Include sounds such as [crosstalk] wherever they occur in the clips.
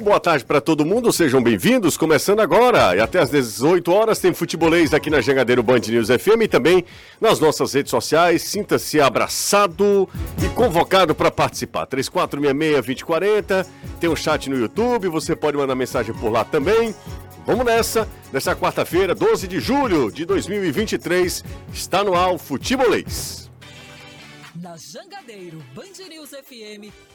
Boa tarde para todo mundo, sejam bem-vindos. Começando agora e até às 18 horas tem futebolês aqui na Jangadeiro Band News FM e também nas nossas redes sociais. Sinta-se abraçado e convocado para participar. 3466-2040, tem um chat no YouTube, você pode mandar mensagem por lá também. Vamos nessa, nessa quarta-feira, 12 de julho de 2023, está no ar o Futebolês. Na Jangadeiro Band News FM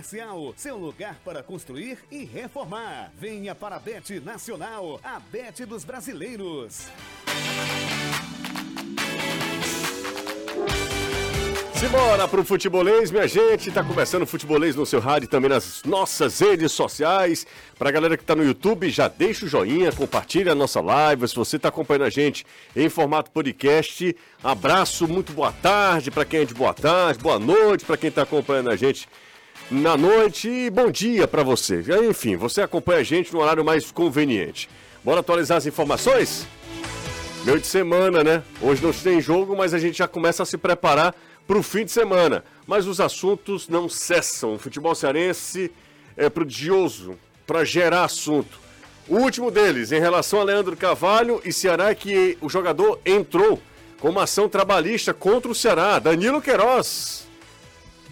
Comercial, seu lugar para construir e reformar. Venha para a Bet Nacional, a Bet dos Brasileiros. Simbora pro futebolês, minha gente. Tá começando o futebolês no seu rádio e também nas nossas redes sociais. Pra galera que tá no YouTube, já deixa o joinha, compartilha a nossa live. Se você tá acompanhando a gente em formato podcast, abraço, muito boa tarde para quem é de boa tarde, boa noite para quem tá acompanhando a gente na noite e bom dia para você. Enfim, você acompanha a gente no horário mais conveniente. Bora atualizar as informações? Meio de semana, né? Hoje não tem jogo, mas a gente já começa a se preparar para o fim de semana. Mas os assuntos não cessam. O futebol cearense é prodigioso para gerar assunto. O último deles, em relação a Leandro Carvalho e Ceará, que o jogador entrou com uma ação trabalhista contra o Ceará. Danilo Queiroz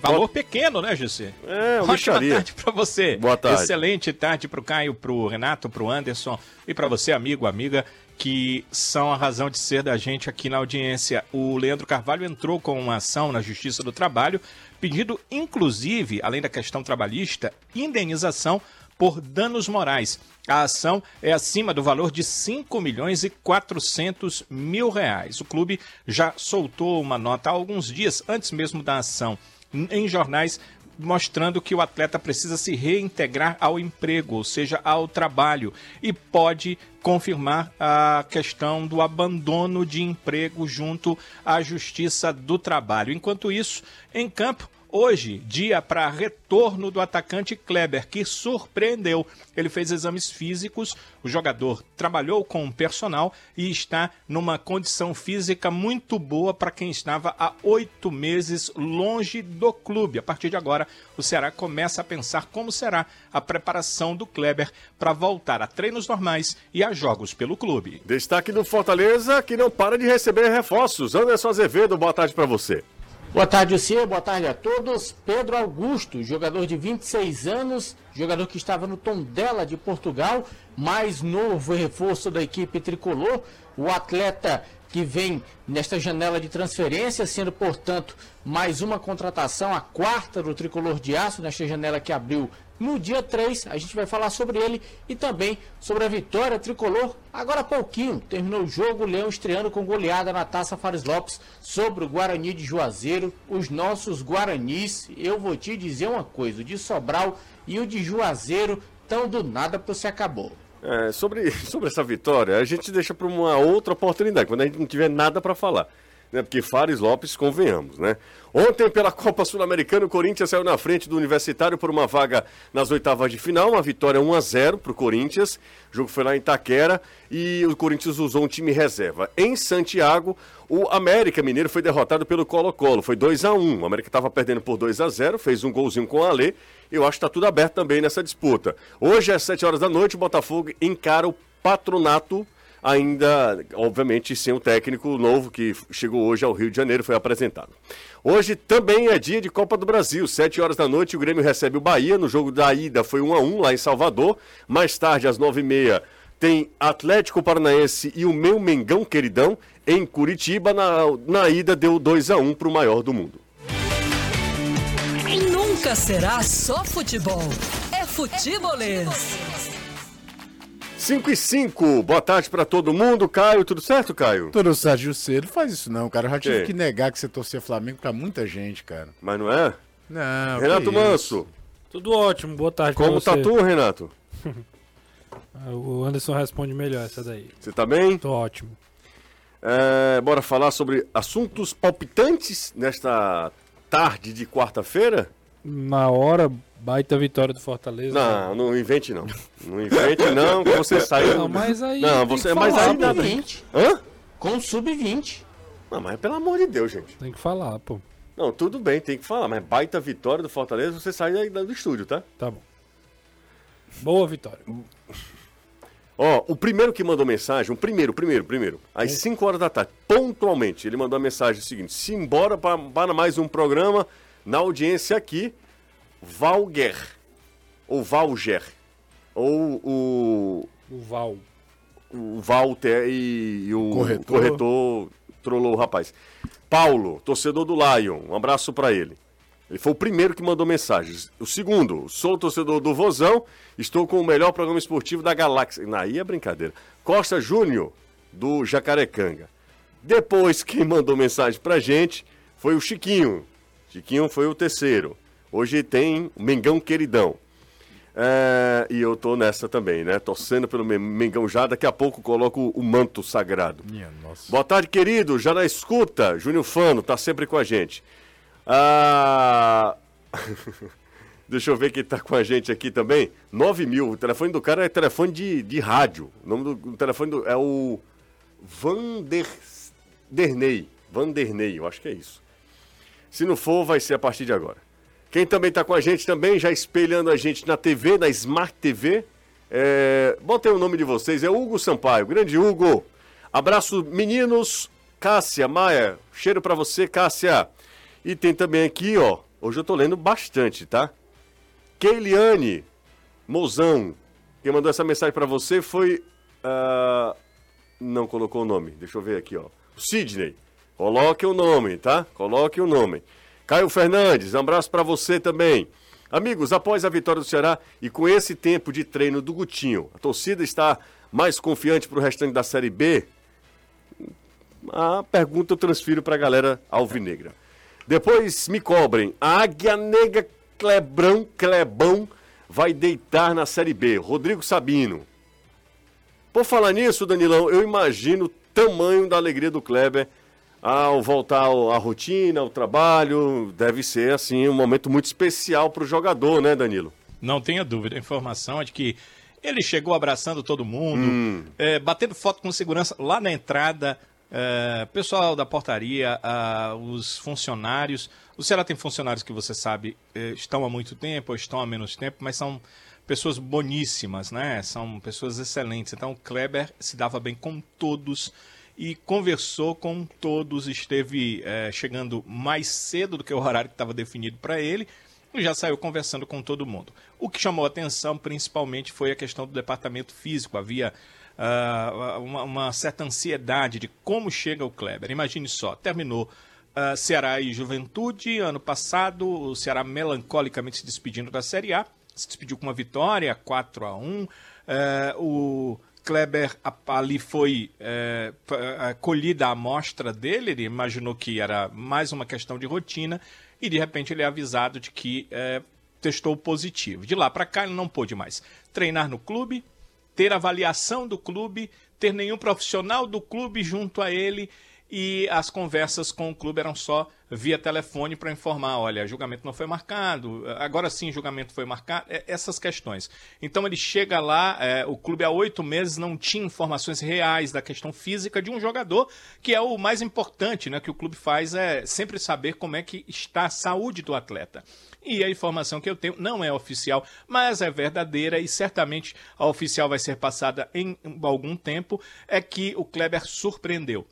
Valor pequeno, né, José? É, uma Ótima tarde para você. Boa tarde. Excelente tarde para o Caio, para o Renato, para o Anderson e para você, amigo, amiga, que são a razão de ser da gente aqui na audiência. O Leandro Carvalho entrou com uma ação na Justiça do Trabalho, pedindo, inclusive, além da questão trabalhista, indenização por danos morais. A ação é acima do valor de 5 milhões e 400 mil reais. O clube já soltou uma nota há alguns dias, antes mesmo da ação em jornais mostrando que o atleta precisa se reintegrar ao emprego, ou seja, ao trabalho, e pode confirmar a questão do abandono de emprego junto à Justiça do Trabalho. Enquanto isso, em campo, Hoje, dia para retorno do atacante Kleber, que surpreendeu. Ele fez exames físicos, o jogador trabalhou com o personal e está numa condição física muito boa para quem estava há oito meses longe do clube. A partir de agora, o Ceará começa a pensar como será a preparação do Kleber para voltar a treinos normais e a jogos pelo clube. Destaque do Fortaleza, que não para de receber reforços. Anderson Azevedo, boa tarde para você. Boa tarde, Cia. Boa tarde a todos. Pedro Augusto, jogador de 26 anos, jogador que estava no Tondela de Portugal, mais novo reforço da equipe tricolor. O atleta que vem nesta janela de transferência, sendo, portanto, mais uma contratação, a quarta do tricolor de aço, nesta janela que abriu no dia 3. A gente vai falar sobre ele e também sobre a vitória tricolor. Agora há pouquinho, terminou o jogo, o Leão estreando com goleada na taça Fares Lopes sobre o Guarani de Juazeiro. Os nossos Guaranis, eu vou te dizer uma coisa: o de Sobral e o de Juazeiro estão do nada para se acabou. É, sobre, [laughs] sobre essa vitória, a gente deixa para uma outra oportunidade, quando a gente não tiver nada para falar. Né? Porque Fares Lopes, convenhamos, né? Ontem, pela [laughs] Copa Sul-Americana, o Corinthians saiu na frente do Universitário por uma vaga nas oitavas de final, uma vitória 1 a 0 para o Corinthians. O jogo foi lá em Itaquera e o Corinthians usou um time reserva. Em Santiago, o América Mineiro foi derrotado pelo Colo-Colo, foi 2 a 1 O América estava perdendo por 2 a 0 fez um golzinho com o Alê. Eu acho que está tudo aberto também nessa disputa. Hoje, às 7 horas da noite, o Botafogo encara o Patronato ainda, obviamente, sem o técnico novo que chegou hoje ao Rio de Janeiro, foi apresentado. Hoje também é dia de Copa do Brasil, 7 horas da noite, o Grêmio recebe o Bahia, no jogo da ida foi 1 a 1 lá em Salvador, mais tarde, às 9h30, tem Atlético Paranaense e o meu Mengão queridão em Curitiba, na, na ida deu 2 a 1 para o maior do mundo. Nunca será só futebol, é futebolês. 5 e 5, boa tarde para todo mundo. Caio, tudo certo, Caio? Tudo certo, José. Não faz isso não, cara. Eu já tive que negar que você torcia Flamengo pra muita gente, cara. Mas não é? Não. Renato Manso. Tudo ótimo, boa tarde Como tá tu, Renato? [laughs] O Anderson responde melhor essa daí. Você tá bem? Tô ótimo. É, bora falar sobre assuntos palpitantes nesta tarde de quarta-feira? Na hora, baita vitória do Fortaleza. Não, não invente não. Não invente não, que você saiu. Não, mas aí. Não, você- mas aí nada. Sub-20. Hã? Com sub-20. Não, mas pelo amor de Deus, gente. Tem que falar, pô. Não, tudo bem, tem que falar, mas baita vitória do Fortaleza, você sai do estúdio, tá? Tá bom. Boa vitória. Ó, o primeiro que mandou mensagem, o primeiro, primeiro, primeiro, às 5 horas da tarde, pontualmente, ele mandou a mensagem seguinte: simbora para, para mais um programa na audiência aqui, Valger, ou Valger, ou o, O Val. o Walter e, e o Corretor. corretor trollou o rapaz. Paulo, torcedor do Lion, um abraço pra ele. Ele foi o primeiro que mandou mensagens. O segundo, sou torcedor do Vozão, estou com o melhor programa esportivo da galáxia. Aí é brincadeira. Costa Júnior, do Jacarecanga. Depois, quem mandou mensagem pra gente foi o Chiquinho. Chiquinho foi o terceiro. Hoje tem o Mengão Queridão. É, e eu tô nessa também, né? Torcendo pelo Men- Mengão já. Daqui a pouco coloco o manto sagrado. Minha nossa. Boa tarde, querido. Já na escuta. Júnior Fano tá sempre com a gente. Ah... [laughs] Deixa eu ver quem tá com a gente aqui também. 9 mil. O telefone do cara é telefone de, de rádio. O nome do, do telefone do- é o Vanderney. Vanderney, eu acho que é isso. Se não for, vai ser a partir de agora. Quem também está com a gente também, já espelhando a gente na TV, na Smart TV. É... Botei o nome de vocês, é Hugo Sampaio. Grande Hugo. Abraço, meninos. Cássia, Maia, cheiro para você, Cássia. E tem também aqui, ó. Hoje eu tô lendo bastante, tá? Keiliane Mozão. Quem mandou essa mensagem para você foi. ah, Não colocou o nome. Deixa eu ver aqui, ó. Sidney. Coloque o nome, tá? Coloque o nome. Caio Fernandes, um abraço para você também. Amigos, após a vitória do Ceará e com esse tempo de treino do Gutinho, a torcida está mais confiante para o restante da Série B? A pergunta eu transfiro para a galera alvinegra. Depois me cobrem. A Águia Negra Clebrão, Clebão vai deitar na Série B. Rodrigo Sabino. Por falar nisso, Danilão, eu imagino o tamanho da alegria do Kleber ao voltar à rotina, ao trabalho. Deve ser, assim, um momento muito especial para o jogador, né, Danilo? Não tenha dúvida, a informação é de que ele chegou abraçando todo mundo, Hum. é, batendo foto com segurança lá na entrada, é, pessoal da portaria, ah, os funcionários. O Ceará tem funcionários que você sabe eh, estão há muito tempo ou estão há menos tempo, mas são pessoas boníssimas, né? São pessoas excelentes. Então o Kleber se dava bem com todos e conversou com todos, esteve eh, chegando mais cedo do que o horário que estava definido para ele e já saiu conversando com todo mundo. O que chamou atenção principalmente foi a questão do departamento físico. Havia ah, uma, uma certa ansiedade de como chega o Kleber. Imagine só, terminou ah, Ceará e Juventude ano passado, o Ceará melancolicamente se despedindo da Série A, se despediu com uma vitória, 4 a 1 Eh, o Kleber ali foi é, é, colhida a amostra dele, ele imaginou que era mais uma questão de rotina e de repente ele é avisado de que é, testou positivo. De lá para cá ele não pôde mais treinar no clube, ter avaliação do clube, ter nenhum profissional do clube junto a ele e as conversas com o clube eram só via telefone para informar, olha, julgamento não foi marcado, agora sim julgamento foi marcado, é, essas questões. Então ele chega lá, é, o clube há oito meses não tinha informações reais da questão física de um jogador, que é o mais importante, né, que o clube faz é sempre saber como é que está a saúde do atleta. E a informação que eu tenho não é oficial, mas é verdadeira e certamente a oficial vai ser passada em algum tempo, é que o Kleber surpreendeu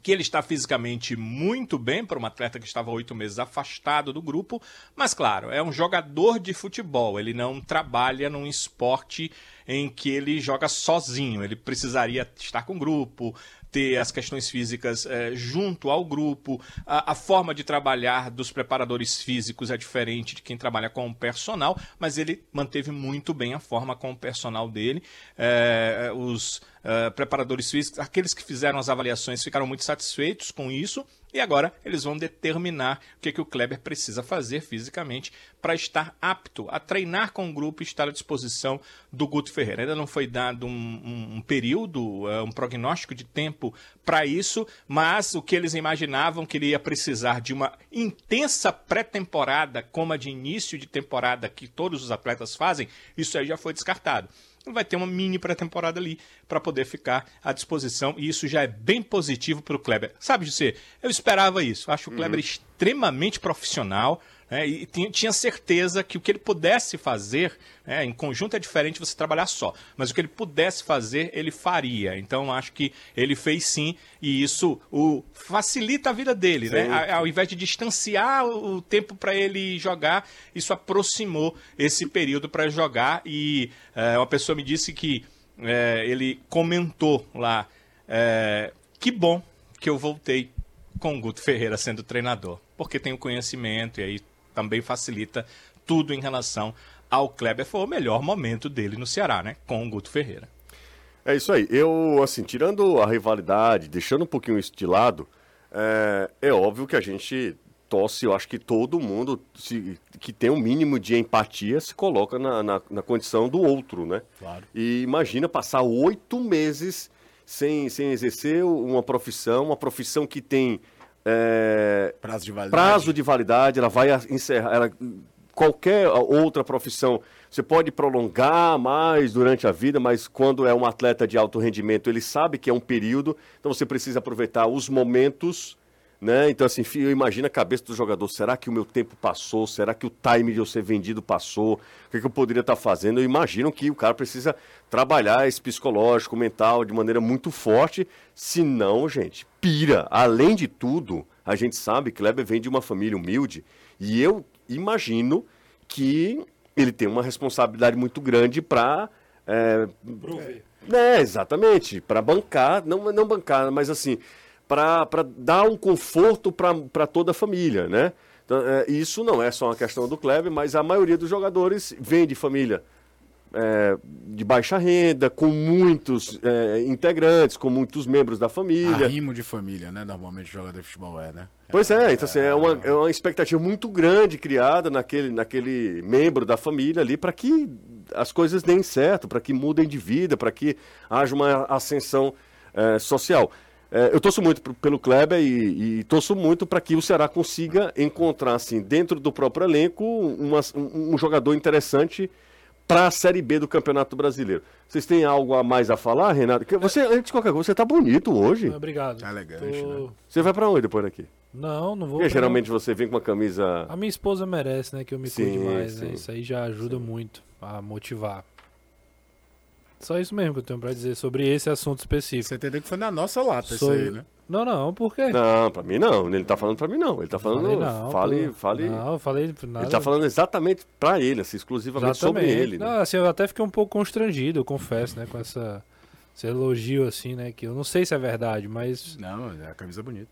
que ele está fisicamente muito bem para um atleta que estava oito meses afastado do grupo, mas claro, é um jogador de futebol, ele não trabalha num esporte em que ele joga sozinho, ele precisaria estar com grupo, ter as questões físicas eh, junto ao grupo, a, a forma de trabalhar dos preparadores físicos é diferente de quem trabalha com o personal, mas ele manteve muito bem a forma com o personal dele, Eh, os eh, preparadores físicos, aqueles que fizeram as avaliações ficaram muito satisfeitos com isso E agora eles vão determinar o que, que o Kleber precisa fazer fisicamente para estar apto a treinar com o grupo e estar à disposição do Guto Ferreira. Ainda não foi dado um, um, um período, uh, um prognóstico de tempo para isso, mas o que eles imaginavam que ele ia precisar de uma intensa pré-temporada, como a de início de temporada que todos os atletas fazem, isso aí já foi descartado vai ter uma mini pré-temporada ali para poder ficar à disposição e isso já é bem positivo para o Kleber. Sabe, José, eu esperava isso. Acho o Kleber uhum. extremamente profissional, né, e tinha certeza que o que ele pudesse fazer, né, em conjunto é diferente você trabalhar só, mas o que ele pudesse fazer, ele faria. Então acho que ele fez sim, e isso o facilita a vida dele. Né? Ao invés de distanciar o tempo para ele jogar, isso aproximou esse período para jogar. E é, uma pessoa me disse que é, ele comentou lá: é, que bom que eu voltei com o Guto Ferreira sendo treinador, porque tenho conhecimento e aí também facilita tudo em relação ao Kleber. Foi o melhor momento dele no Ceará, né? Com o Guto Ferreira. É isso aí. Eu, assim, tirando a rivalidade, deixando um pouquinho isso de lado, é, é óbvio que a gente torce, eu acho que todo mundo se, que tem um mínimo de empatia se coloca na, na, na, condição do outro, né? Claro. E imagina passar oito meses sem, sem exercer uma profissão, uma profissão que tem é, prazo de validade. Prazo de validade, ela vai encerrar. Ela, qualquer outra profissão, você pode prolongar mais durante a vida, mas quando é um atleta de alto rendimento, ele sabe que é um período, então você precisa aproveitar os momentos. Né? Então, assim, eu imagino a cabeça do jogador. Será que o meu tempo passou? Será que o time de eu ser vendido passou? O que, que eu poderia estar fazendo? Eu imagino que o cara precisa trabalhar esse psicológico, mental, de maneira muito forte. Senão, gente, pira. Além de tudo, a gente sabe que Kleber vem de uma família humilde e eu imagino que ele tem uma responsabilidade muito grande para. É, é, exatamente, para bancar, não, não bancar, mas assim, para dar um conforto para toda a família, né? Então, é, isso não é só uma questão do Kleber, mas a maioria dos jogadores vem de família é, de baixa renda, com muitos é, integrantes, com muitos membros da família. Arrimo de família, né? Normalmente o jogador de futebol é, né? Pois é, então assim, é, uma, é uma expectativa muito grande criada naquele, naquele membro da família ali para que as coisas deem certo, para que mudem de vida, para que haja uma ascensão é, social. É, eu torço muito pelo Kleber e, e torço muito para que o Ceará consiga encontrar, assim, dentro do próprio elenco, uma, um, um jogador interessante para a Série B do Campeonato Brasileiro. Vocês têm algo a mais a falar, Renato? Você, antes de qualquer coisa, você tá bonito hoje. Obrigado. Tá elegante, Tô... né? Você vai para onde depois daqui? Não, não vou. Porque geralmente você vem com uma camisa. A minha esposa merece, né? Que eu me sim, cuide mais, né? Isso aí já ajuda sim. muito a motivar. Só isso mesmo que eu tenho para dizer sobre esse assunto específico. Você entendeu que foi na nossa lata sobre... isso aí, né? Não, não, por quê? Não, pra mim não. Ele tá falando pra mim não. Ele tá falando. Falei não, fale, pô. fale. Não, eu falei nada. Ele tá falando exatamente pra ele, assim, exclusivamente exatamente. sobre ele. Né? Não, assim, eu até fiquei um pouco constrangido, eu confesso, né, com essa, esse elogio, assim, né, que eu não sei se é verdade, mas. Não, é a camisa bonita.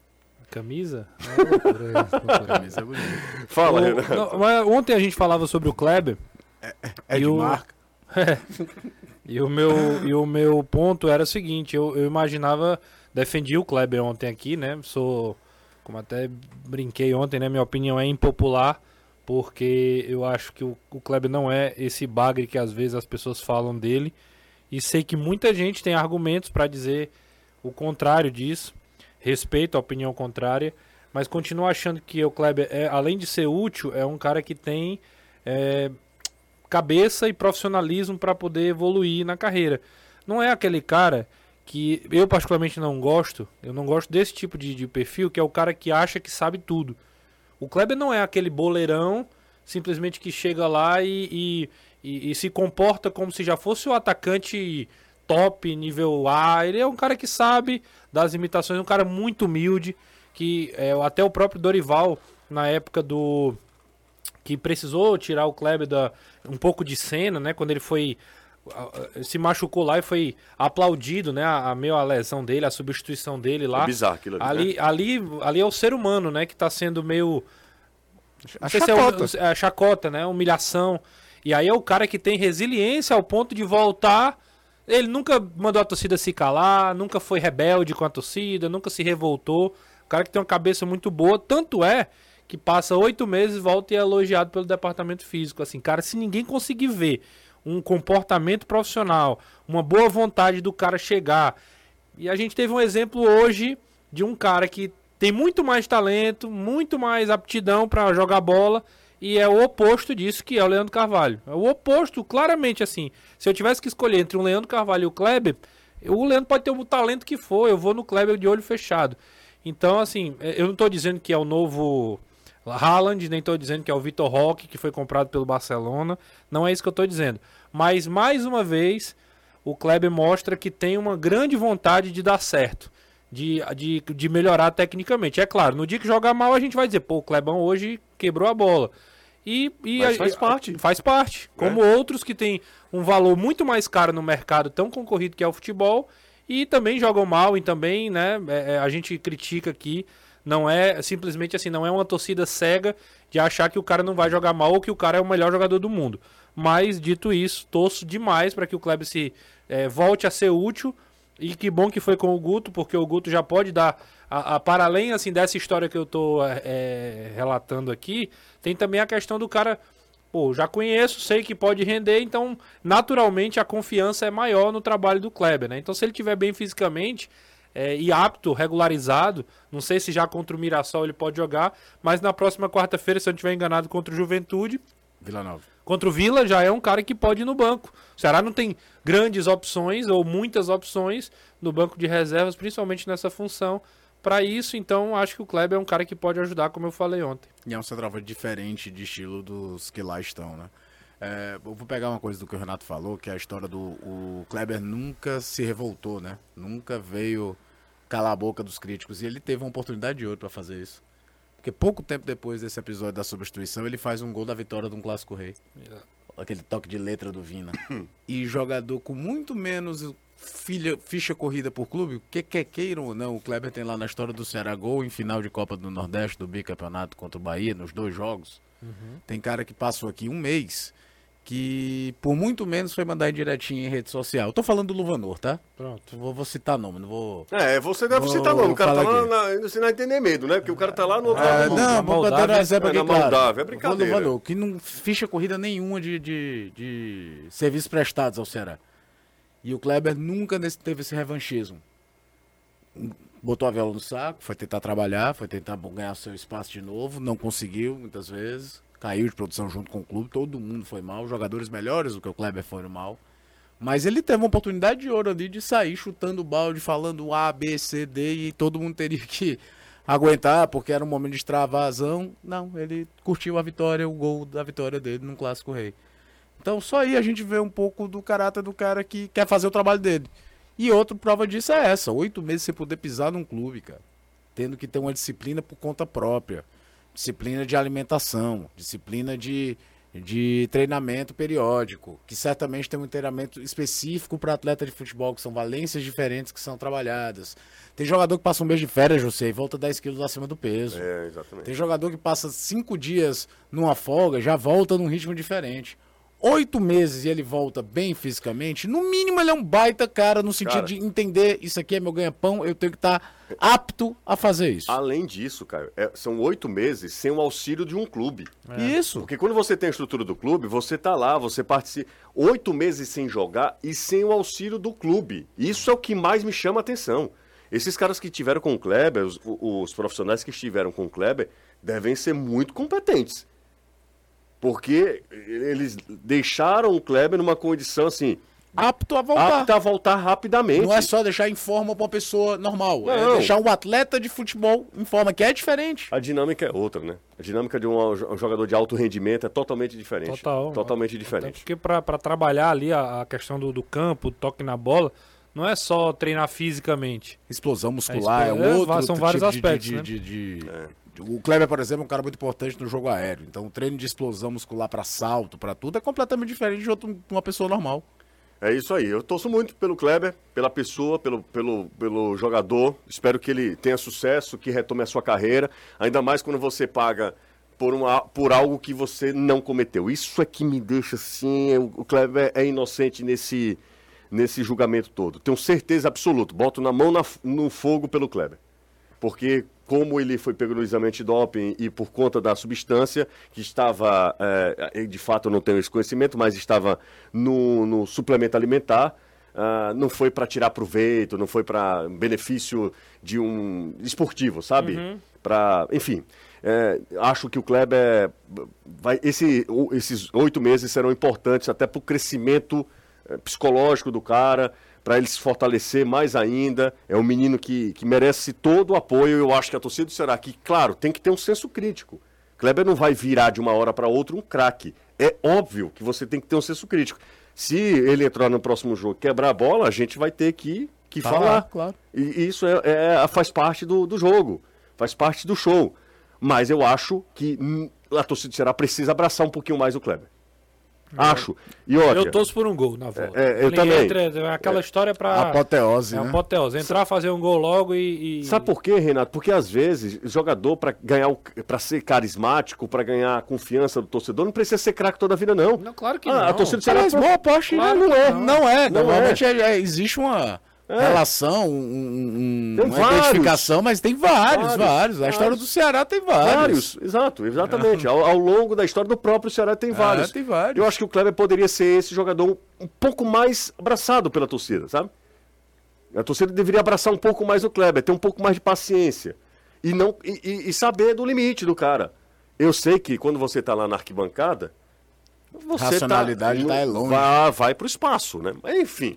Camisa? [laughs] É loucura. camisa bonita. Fala, Renato. Não, mas ontem a gente falava sobre o Kleber. É, é, é de o... marca. [laughs] É. E o meu, e o meu ponto era o seguinte, eu, eu imaginava defendi o Kleber ontem aqui, né? Sou, como até brinquei ontem, né? Minha opinião é impopular, porque eu acho que o, o Kleber não é esse bagre que às vezes as pessoas falam dele. E sei que muita gente tem argumentos para dizer o contrário disso. Respeito a opinião contrária, mas continuo achando que o Kleber, é, além de ser útil, é um cara que tem é, cabeça e profissionalismo para poder evoluir na carreira. Não é aquele cara que eu particularmente não gosto, eu não gosto desse tipo de, de, perfil, que é o cara que acha que sabe tudo. O Kleber não é aquele boleirão, simplesmente que chega lá e, e, e, e se comporta como se já fosse o atacante top, nível A. Ele é um cara que sabe das imitações, um cara muito humilde, que é, até o próprio Dorival, na época do... que precisou tirar o Kleber da, um pouco de cena, né, quando ele foi se machucou lá e foi aplaudido, né? A, a meio a lesão dele, a substituição dele lá. É bizarro aquilo ali. Ali, né? ali, ali é o ser humano, né? Que tá sendo meio. A chacota. Se é, é, chacota, né? Humilhação. E aí é o cara que tem resiliência ao ponto de voltar. Ele nunca mandou a torcida se calar, nunca foi rebelde com a torcida, nunca se revoltou. cara que tem uma cabeça muito boa, tanto é que passa oito meses, volta e é elogiado pelo departamento físico. Assim, cara, se ninguém conseguir ver um comportamento profissional, uma boa vontade do cara chegar. E a gente teve um exemplo hoje de um cara que tem muito mais talento, muito mais aptidão para jogar bola e é o oposto disso que é o Leandro Carvalho. É o oposto, claramente assim. Se eu tivesse que escolher entre um Leandro Carvalho e o Kleber, o Leandro pode ter o talento que for, eu vou no Kleber de olho fechado. Então, assim, eu não estou dizendo que é o novo Haaland, nem estou dizendo que é o Vitor Roque, que foi comprado pelo Barcelona. Não é isso que eu estou dizendo. Mas, mais uma vez, o Kleber mostra que tem uma grande vontade de dar certo. De, de, de melhorar tecnicamente. É claro, no dia que jogar mal, a gente vai dizer, pô, o Klebão hoje quebrou a bola. E, e Mas faz parte. Faz parte. Como É. outros que têm um valor muito mais caro no mercado tão concorrido que é o futebol e também jogam mal e também, né, é, é, a gente critica aqui, não é simplesmente assim, não é uma torcida cega de achar que o cara não vai jogar mal ou que o cara é o melhor jogador do mundo. Mas, dito isso, torço demais para que o Kleber se é, volte a ser útil e que bom que foi com o Guto, porque o Guto já pode dar, a, a- para além assim, dessa história que eu tô é, é, relatando aqui, tem também a questão do cara, pô, já conheço, sei que pode render, então naturalmente a confiança é maior no trabalho do Kleber, né? Então se ele tiver bem fisicamente é, e apto, regularizado, não sei se já contra o Mirassol ele pode jogar, mas na próxima quarta-feira, se eu não estiver enganado, contra o Juventude, Vila Nova. Contra o Vila já é um cara que pode ir no banco. O Ceará não tem grandes opções ou muitas opções no banco de reservas, principalmente nessa função. Para isso, então, acho que o Kleber é um cara que pode ajudar, como eu falei ontem. E é um centroavante diferente de estilo dos que lá estão, né? É, eu vou pegar uma coisa do que o Renato falou, que é a história do o Kleber nunca se revoltou, né? Nunca veio calar a boca dos críticos. E ele teve uma oportunidade de ouro para fazer isso. Porque pouco tempo depois desse episódio da substituição, ele faz um gol da vitória de um clássico rei. Aquele toque de letra do Vina. [coughs] e jogador com muito menos filha, ficha corrida por clube, o que queiram ou não, o Kleber tem lá na história do Ceará gol em final de Copa do Nordeste, do bicampeonato contra o Bahia, nos dois jogos. Tem cara que passou aqui um mês que por muito menos foi mandar indiretinha em rede social. Eu tô falando do Luvanor, tá? Pronto. Vou, vou citar nome, não vou. É, você deve Vou citar nome. O cara tá falar lá, na, você não vai entender medo, né? Porque o cara tá lá no outro Ah, lado do mundo. não, vou botar um exemplo é aqui, na claro. Moldávia, é brincadeira. no valor, que não ficha corrida nenhuma de, de, de serviços prestados ao Ceará. E o Kleber nunca nesse- teve esse revanchismo. Botou a vela no saco, foi tentar trabalhar, foi tentar ganhar seu espaço de novo, não conseguiu muitas vezes. Caiu de produção junto com o clube, todo mundo foi mal, jogadores melhores do que o Kleber foram mal. Mas ele teve uma oportunidade de ouro ali de sair chutando balde, falando A, B, C, D, e todo mundo teria que aguentar, porque era um momento de extravasão. Não, ele curtiu a vitória, o gol da vitória dele num Clássico Rei. Então só aí a gente vê um pouco do caráter do cara que quer fazer o trabalho dele. E outra prova disso é essa, oito meses sem poder pisar num clube, cara. Tendo que ter uma disciplina por conta própria. Disciplina de alimentação, disciplina de, de treinamento periódico, que certamente tem um treinamento específico para atleta de futebol, que são valências diferentes que são trabalhadas. Tem jogador que passa um mês de férias, José, e volta 10 quilos acima do peso. É, exatamente. Tem jogador que passa cinco dias numa folga, já volta num ritmo diferente. Oito meses e ele volta bem fisicamente, no mínimo ele é um baita cara no sentido Cara. de entender isso aqui é meu ganha-pão, eu tenho que estar apto a fazer isso. Além disso, cara, é- são oito meses sem o auxílio de um clube. Isso. Porque quando você tem a estrutura do clube, você tá lá, você participa. Oito meses sem jogar e sem o auxílio do clube. Isso é o que mais me chama a atenção. Esses caras que tiveram com o Kleber, os, os profissionais que estiveram com o Kleber, devem ser muito competentes. Porque eles deixaram o Kleber numa condição assim, Apto a voltar. apta a voltar rapidamente. Não é só deixar em forma pra uma pessoa normal. É Não. deixar um atleta de futebol em forma, que é diferente. A dinâmica é outra, né? A dinâmica de um, jogador de alto rendimento é totalmente diferente. Total. Totalmente Até diferente. porque para trabalhar ali a, a questão do, do campo, o toque na bola, não é só treinar fisicamente. Explosão muscular é, É, é, outro são vários tipo de- aspectos, de, né? de- de- de- O Kleber, por exemplo, é um cara muito importante no jogo aéreo. Então, o treino de explosão muscular pra salto, pra tudo, é completamente diferente de outro- uma pessoa normal. É isso aí. Eu torço muito pelo Kleber, pela pessoa, pelo, pelo, pelo jogador. Espero que ele tenha sucesso, que retome a sua carreira. Ainda mais quando você paga por, uma, por algo que você não cometeu. Isso é que me deixa assim. O, o Kleber é inocente nesse, nesse julgamento todo. Tenho certeza absoluta. Boto na mão na- no fogo pelo Kleber. Porque como ele foi pego no exame de doping e por conta da substância que estava, é, de fato eu não tenho esse conhecimento, mas estava no, no suplemento alimentar, ah, não foi para tirar proveito, não foi para benefício de um esportivo, sabe? Para, enfim, é, acho que o Kleber vai, esse, esses oito meses serão importantes até para o crescimento psicológico do cara, para ele se fortalecer mais ainda. É um menino que, que merece todo o apoio. Eu acho que a torcida do Ceará aqui, claro, tem que ter um senso crítico. Kleber não vai virar de uma hora para outra um craque. É óbvio que você tem que ter um senso crítico. Se ele entrar no próximo jogo e quebrar a bola, a gente vai ter que, que Falar, falar. claro. E e isso é, é- faz parte do, do jogo, faz parte do show. Mas eu acho que hum, a torcida do Ceará precisa abraçar um pouquinho mais o Kleber. Acho. E olha, Eu torço por um gol na volta. É, é, eu também. entra, é aquela história pra. Apoteose, É né? apoteose. Entrar, fazer um gol logo e. e- Sabe por quê, Renato? Porque às vezes jogador para ganhar, para ser carismático, para ganhar a confiança do torcedor, não precisa ser craque toda a vida não. Não, claro que Ah, não. A torcida do Ceará Aliás, boa parte Claro não, é. não. Não é. Não Normalmente é- é- existe uma relação, um- um- uma vários. identificação, mas tem vários, Vários, vários. A história do Ceará tem vários. Vários, exato, exatamente. Ao, ao longo da história do próprio Ceará tem vários. tem vários. Eu acho que o Kleber poderia ser esse jogador um, pouco mais abraçado pela torcida, sabe? A torcida deveria abraçar um pouco mais o Kleber, ter um pouco mais de paciência. E, não, e, e- saber do limite do cara. Eu sei que quando você tá lá na arquibancada, você Racionalidade tá é longe. Vai, vai pro espaço, né? Mas, enfim.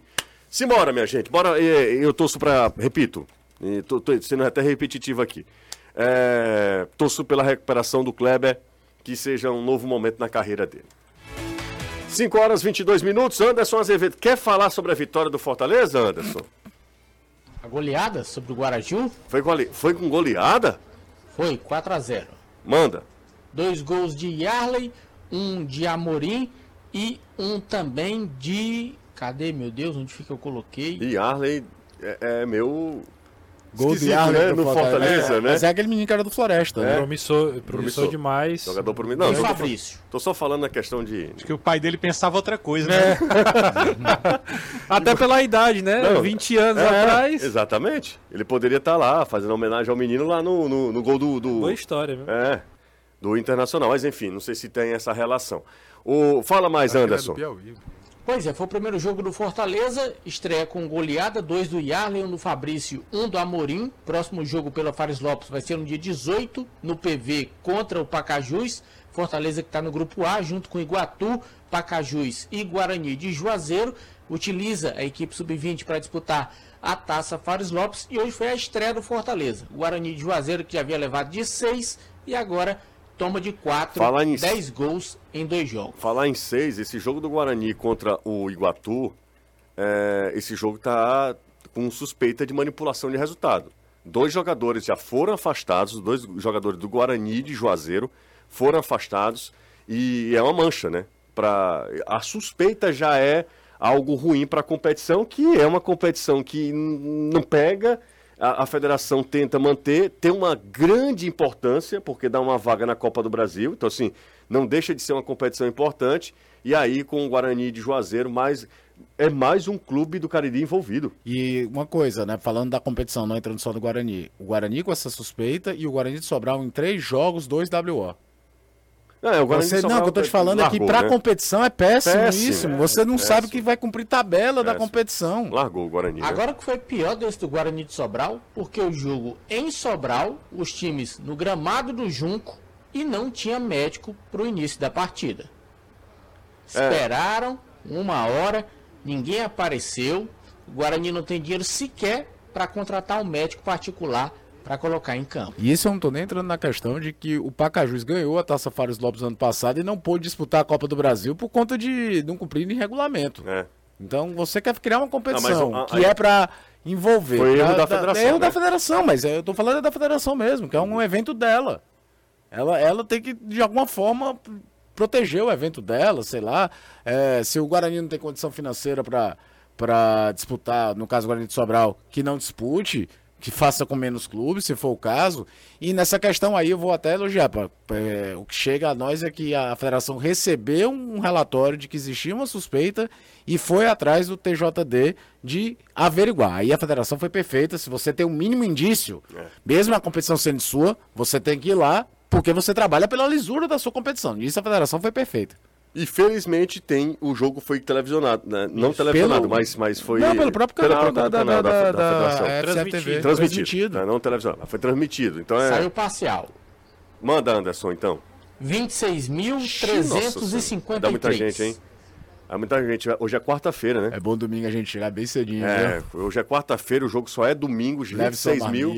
Simbora, minha gente. Bora. Eu torço pra. Repito, tô, tô sendo até repetitivo aqui. É, torço pela recuperação do Kleber, que seja um novo momento na carreira dele. 5 horas e 22 minutos. Anderson Azevedo, quer falar sobre a vitória do Fortaleza, Anderson? A goleada sobre o Guaraju Foi, gole... Foi com goleada? foi 4 a 0 Manda. Dois gols de Yarley, um de Amorim e um também de. Cadê, meu Deus? Onde fica que eu coloquei? E Arley é, é meu. Gol de Arley né? No Fortaleza, É, né? Mas é aquele menino que era do Floresta, né? Promissor, promissor, Promissor. demais. Jogador por mim. E Não, tô, Fabrício. tô só falando na questão de. Acho que o pai dele pensava outra coisa, É. né? [laughs] Até pela idade, né? Não, 20 anos É, atrás. Exatamente. Ele poderia estar lá, fazendo homenagem ao menino lá no, no, no gol do. do Boa história, viu? é, do Internacional. Mas enfim, não sei se tem essa relação. O, fala mais, Anderson. Pois é, foi o primeiro jogo do Fortaleza, estreia com goleada, dois do Yarley, um do Fabrício, um do Amorim. Próximo jogo pela Fares Lopes vai ser no dia 18, no PV contra o Pacajus. Fortaleza que está no grupo A, junto com Iguatu, Pacajus e Guarani de Juazeiro. Utiliza a equipe sub-20 para disputar a taça Fares Lopes e hoje foi a estreia do Fortaleza. Guarani de Juazeiro que havia levado de 6 e agora toma de 4, Falar em- 10 gols em dois jogos. Falar em seis, esse jogo do Guarani contra o Iguatu, é, esse jogo tá com suspeita de manipulação de resultado. Dois jogadores já foram afastados, dois jogadores do Guarani de Juazeiro foram afastados e é uma mancha, né? Pra, a suspeita já é algo ruim para a competição, que é uma competição que não pega, a, a federação tenta manter, tem uma grande importância, porque dá uma vaga na Copa do Brasil, então assim, não deixa de ser uma competição importante, e aí com o Guarani de Juazeiro, mais, é mais um clube do Cariri envolvido. E uma coisa, né? Falando da competição, não entrando só do Guarani. O Guarani com essa suspeita e o Guarani de Sobral em três jogos, dois WO. É, o Guarani Você, não, o que eu tô te falando é que largou, pra né? competição é péssimo, Péssimo, isso. é, Você não péssimo. sabe que vai cumprir tabela da Péssimo. competição. Largou o Guarani. né? Agora que foi pior desse do Guarani de Sobral, porque o jogo em Sobral, os times no gramado do Junco e não tinha médico pro início da partida. Esperaram uma hora, ninguém apareceu. O Guarani não tem dinheiro sequer para contratar um médico particular para colocar em campo. E isso eu não tô nem entrando na questão de que o Pacajus ganhou a Taça Fares Lopes ano passado e não pôde disputar a Copa do Brasil por conta de não cumprir em regulamento. É. Então você quer criar uma competição Não, mas, que aí- é pra envolver. Foi erro da federação, É erro né? da federação, mas eu tô falando da federação mesmo, que é um evento dela. Ela, ela tem que, de alguma forma, proteger o evento dela, sei lá. É, se o Guarani não tem condição financeira pra para disputar, no caso o Guarani de Sobral, que não dispute, que faça com menos clubes, se for o caso. E nessa questão aí eu vou até elogiar. pra- pra- é, o que chega a nós é que a federação recebeu um relatório de que existia uma suspeita e foi atrás do TJD de averiguar. Aí a federação foi perfeita. Se você tem um mínimo indício, mesmo a competição sendo sua, você tem que ir lá porque você trabalha pela lisura da sua competição. Nisso a federação foi perfeita. E felizmente tem, o jogo foi televisionado, né? Não televisionado, Pelo- mas, mas foi... Não, pelo próprio canal pelo da, da, canal da, da, da, da federação. é, FCA Transmitido. Transmitido, né? não televisionado, mas foi transmitido. Então é... Saiu parcial. Manda, Anderson, então. 26.353. Dá muita gente, hein? Dá muita gente. Hoje é quarta-feira, né? É bom domingo a gente chegar bem cedinho, É, viu? hoje é quarta-feira, o jogo só é domingo, Leve sua 26 mil.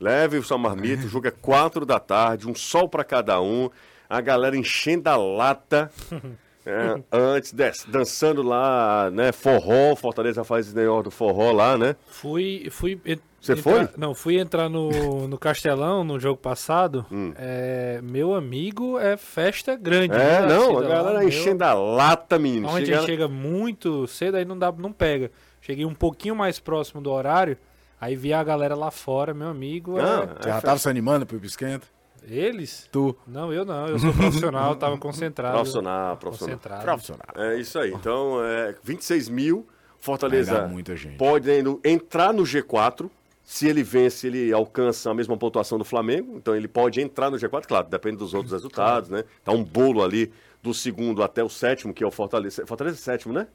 Leve o sua marmita, o jogo é 4 da tarde, um sol pra cada um, a galera enchendo a lata. [laughs] é, antes, des- dançando lá, né? Forró, Fortaleza faz esse negócio do forró lá, né? Fui. fui Você foi? Não, fui entrar no, no Castelão no jogo passado. Hum. É, meu amigo, é festa grande. É, né? não, a torcida lá, galera meu- enchendo a lata, menino. Onde Chega- a gente chega muito cedo, aí não dá, não pega. Cheguei um pouquinho mais próximo do horário, aí vi a galera lá fora, meu amigo. é- Não, Você já tava se animando pro esquenta? Eles? Tu. Não, eu não. Eu sou profissional, tava [laughs] concentrado. Profissional, profissional. Concentrado. Profissional. É isso aí. Então, é, 26 mil. Fortaleza muita gente. pode entrar no G4. Se ele vence, ele alcança a mesma pontuação do Flamengo. Então, ele pode entrar no G4. Claro, depende dos outros resultados, né? Tá um bolo ali do segundo até o sétimo, que é o Fortaleza. Fortaleza é sétimo, né?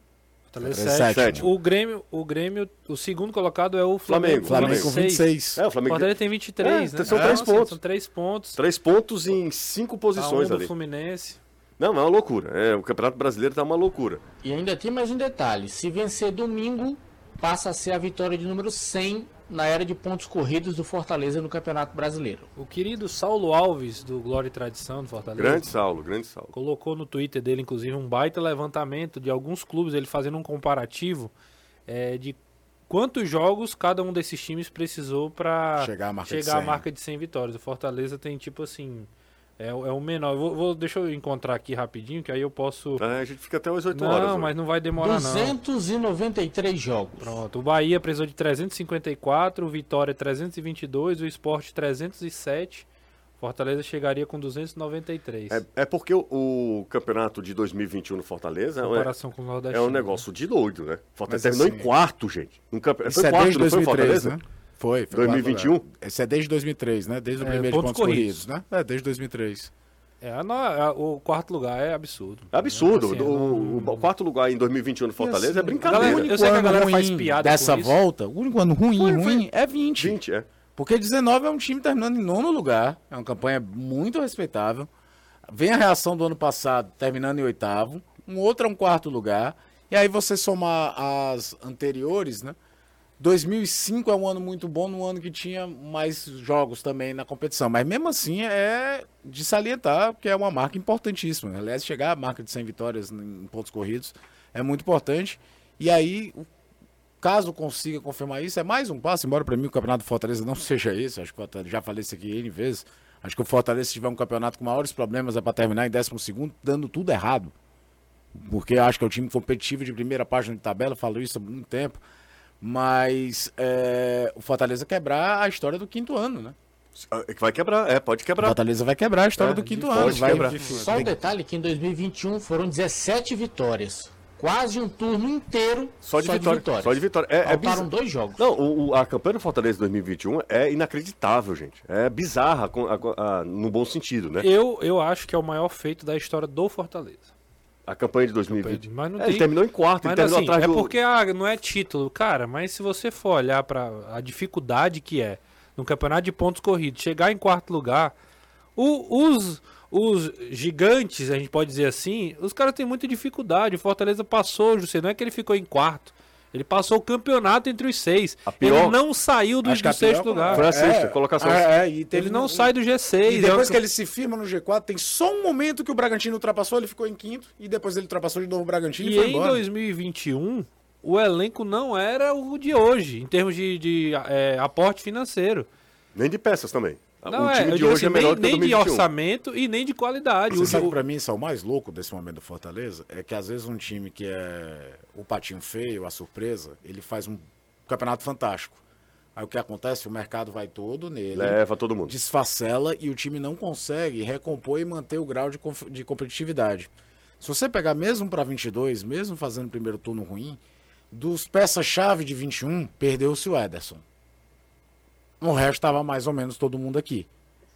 Fortaleza. O Grêmio, o Grêmio, o segundo colocado é o Flamengo. Flamengo, Flamengo com 26. É, o Flamengo. Fortaleza tem 23, É, né? são três Nossa, pontos. São três pontos. Três pontos em cinco um posições do ali. Fluminense. Não, é uma loucura. É, o Campeonato Brasileiro tá uma loucura. E ainda tem mais um detalhe: se vencer domingo, passa a ser a vitória de número 100 na era de pontos corridos do Fortaleza no Campeonato Brasileiro. O querido Saulo Alves, do Glória e Tradição do Fortaleza. Grande Saulo, grande Saulo. colocou no Twitter dele, inclusive, um baita levantamento de alguns clubes, ele fazendo um comparativo é, de quantos jogos cada um desses times precisou para Chegar à marca de chegar à 100. marca de 100 vitórias. O Fortaleza tem tipo assim, é, o- é o menor. Eu vou, vou- deixa eu encontrar aqui rapidinho, que aí eu posso. É, a gente fica até as 8 Não, horas. né? mas não vai demorar não. 293 jogos. Pronto, o Bahia precisou de 354, o Vitória 322, o Sport 307. Fortaleza chegaria com 293. É, é porque o, o campeonato de 2021 no Fortaleza é, um- comparação com o Nordeste. é um negócio de doido, né? Fortaleza Mas terminou assim, em quarto, gente. Um campe... Foi é quarto, desde não foi o 2003, Fortaleza? né? Foi, foi 2021? quarto lugar. Esse é desde 2003, né? Desde o É, primeiro de pontos pontos corridos. corridos, né? É, desde 2003. É, a a- o quarto lugar é absurdo. É absurdo. Assim, o, não- o quarto lugar em 2021 no Fortaleza assim, é brincadeira. galera- eu sei que a galera ruim faz piada dessa com isso. volta, o único ano ruim, Foi, ruim é 20. 20, é. Porque 19 é um time terminando em nono lugar. É uma campanha muito respeitável. Vem a reação do ano passado, terminando em oitavo. Um outro é um quarto lugar. E aí você somar as anteriores, né? 2005 é um ano muito bom, num ano que tinha mais jogos também na competição. Mas mesmo assim é de salientar que é uma marca importantíssima. Aliás, chegar à marca de 100 vitórias em pontos corridos é muito importante. E aí, caso consiga confirmar isso, é mais um passo, embora para mim o campeonato do Fortaleza não [laughs] seja esse, acho que já falei isso aqui N vezes, acho que o Fortaleza se tiver um campeonato com maiores problemas é para terminar em 12º, dando tudo errado. Porque acho que é o time competitivo de primeira página de tabela, falo isso há muito tempo, mas é, o Fortaleza quebrar a história do quinto ano, né? É que Vai quebrar, é, pode O quebrar. Fortaleza vai quebrar a história É, do quinto ano. Vai, quebrar. Só um detalhe que em 2021 foram 17 vitórias. Quase um turno inteiro Só de vitória. vitórias. Só de vitória. É, é Faltaram bizarro. dois jogos. Não, o, o- a campanha do Fortaleza 2021 é inacreditável, gente. É bizarra com- a- a- no bom sentido, né? Eu, eu acho que é o maior feito da história do Fortaleza. A campanha de 2020. Mas não É, tem... Ele terminou em quarto, ele Mas terminou assim, atrás é do... porque ah, não é título, cara, mas se você for olhar para a dificuldade que é no campeonato de pontos corridos, chegar em quarto lugar, o- os, os gigantes, a gente pode dizer assim, os caras têm muita dificuldade. O Fortaleza passou, José, não é que ele ficou em quarto. Ele passou o campeonato entre os seis. A pior- Ele não saiu do, do sexto lugar. Foi a sexta colocação. É, é, e teve Ele não um- sai do G6. E depois é um- que ele se firma no G4, tem só um momento que o Bragantino ultrapassou, ele ficou em quinto, e depois ele ultrapassou de novo o Bragantino e, E foi em embora. 2021, o elenco não era o de hoje, em termos de, de, é, aporte financeiro. Nem de peças também. Não o é, time eu de hoje assim, é melhor nem, que o nem de 2021. orçamento e nem de qualidade. Você O- sabe pra mim isso é o mais louco desse momento do Fortaleza? É que às vezes um time que é o patinho feio, a surpresa, ele faz um campeonato fantástico. Aí o que acontece? O mercado vai todo nele, Leva todo mundo. desfacela e o time não consegue recompor e manter o grau de, conf- de competitividade. Se você pegar mesmo para 22, mesmo fazendo o primeiro turno ruim, dos peças-chave de 21, perdeu-se o Ederson. O resto estava mais ou menos todo mundo aqui.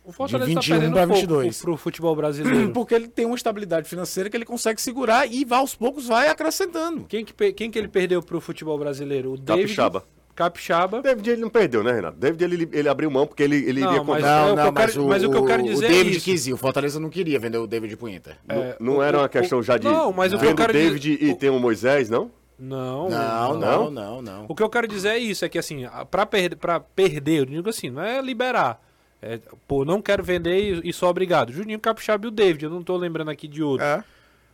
O Fortaleza De tá 21 perdendo pouco 22. pro futebol brasileiro. [clears throat] Porque ele tem uma estabilidade financeira que ele consegue segurar e vai, aos poucos vai acrescentando. Quem que, quem que ele perdeu pro futebol brasileiro? O David, Capixaba. Capixaba. David ele não perdeu, né, Renato? David ele, ele abriu mão porque ele, ele Não, iria comprar. é o Não, não, quero- mas o, mas o que eu quero dizer o é David isso. quis ir. O Fortaleza não queria vender o David pro Inter. É, Não o- era uma o- questão já de Não, mas o que eu vendo quero David dizer- e o- tem o Moisés, não? Não, Não, Não? não, não, não. O que eu quero dizer é isso, é que assim, a- pra, per pra perder, eu digo assim, não é liberar. É, pô, não quero vender e, e só obrigado. Juninho Capixaba e o David, eu não tô lembrando aqui de outro. É.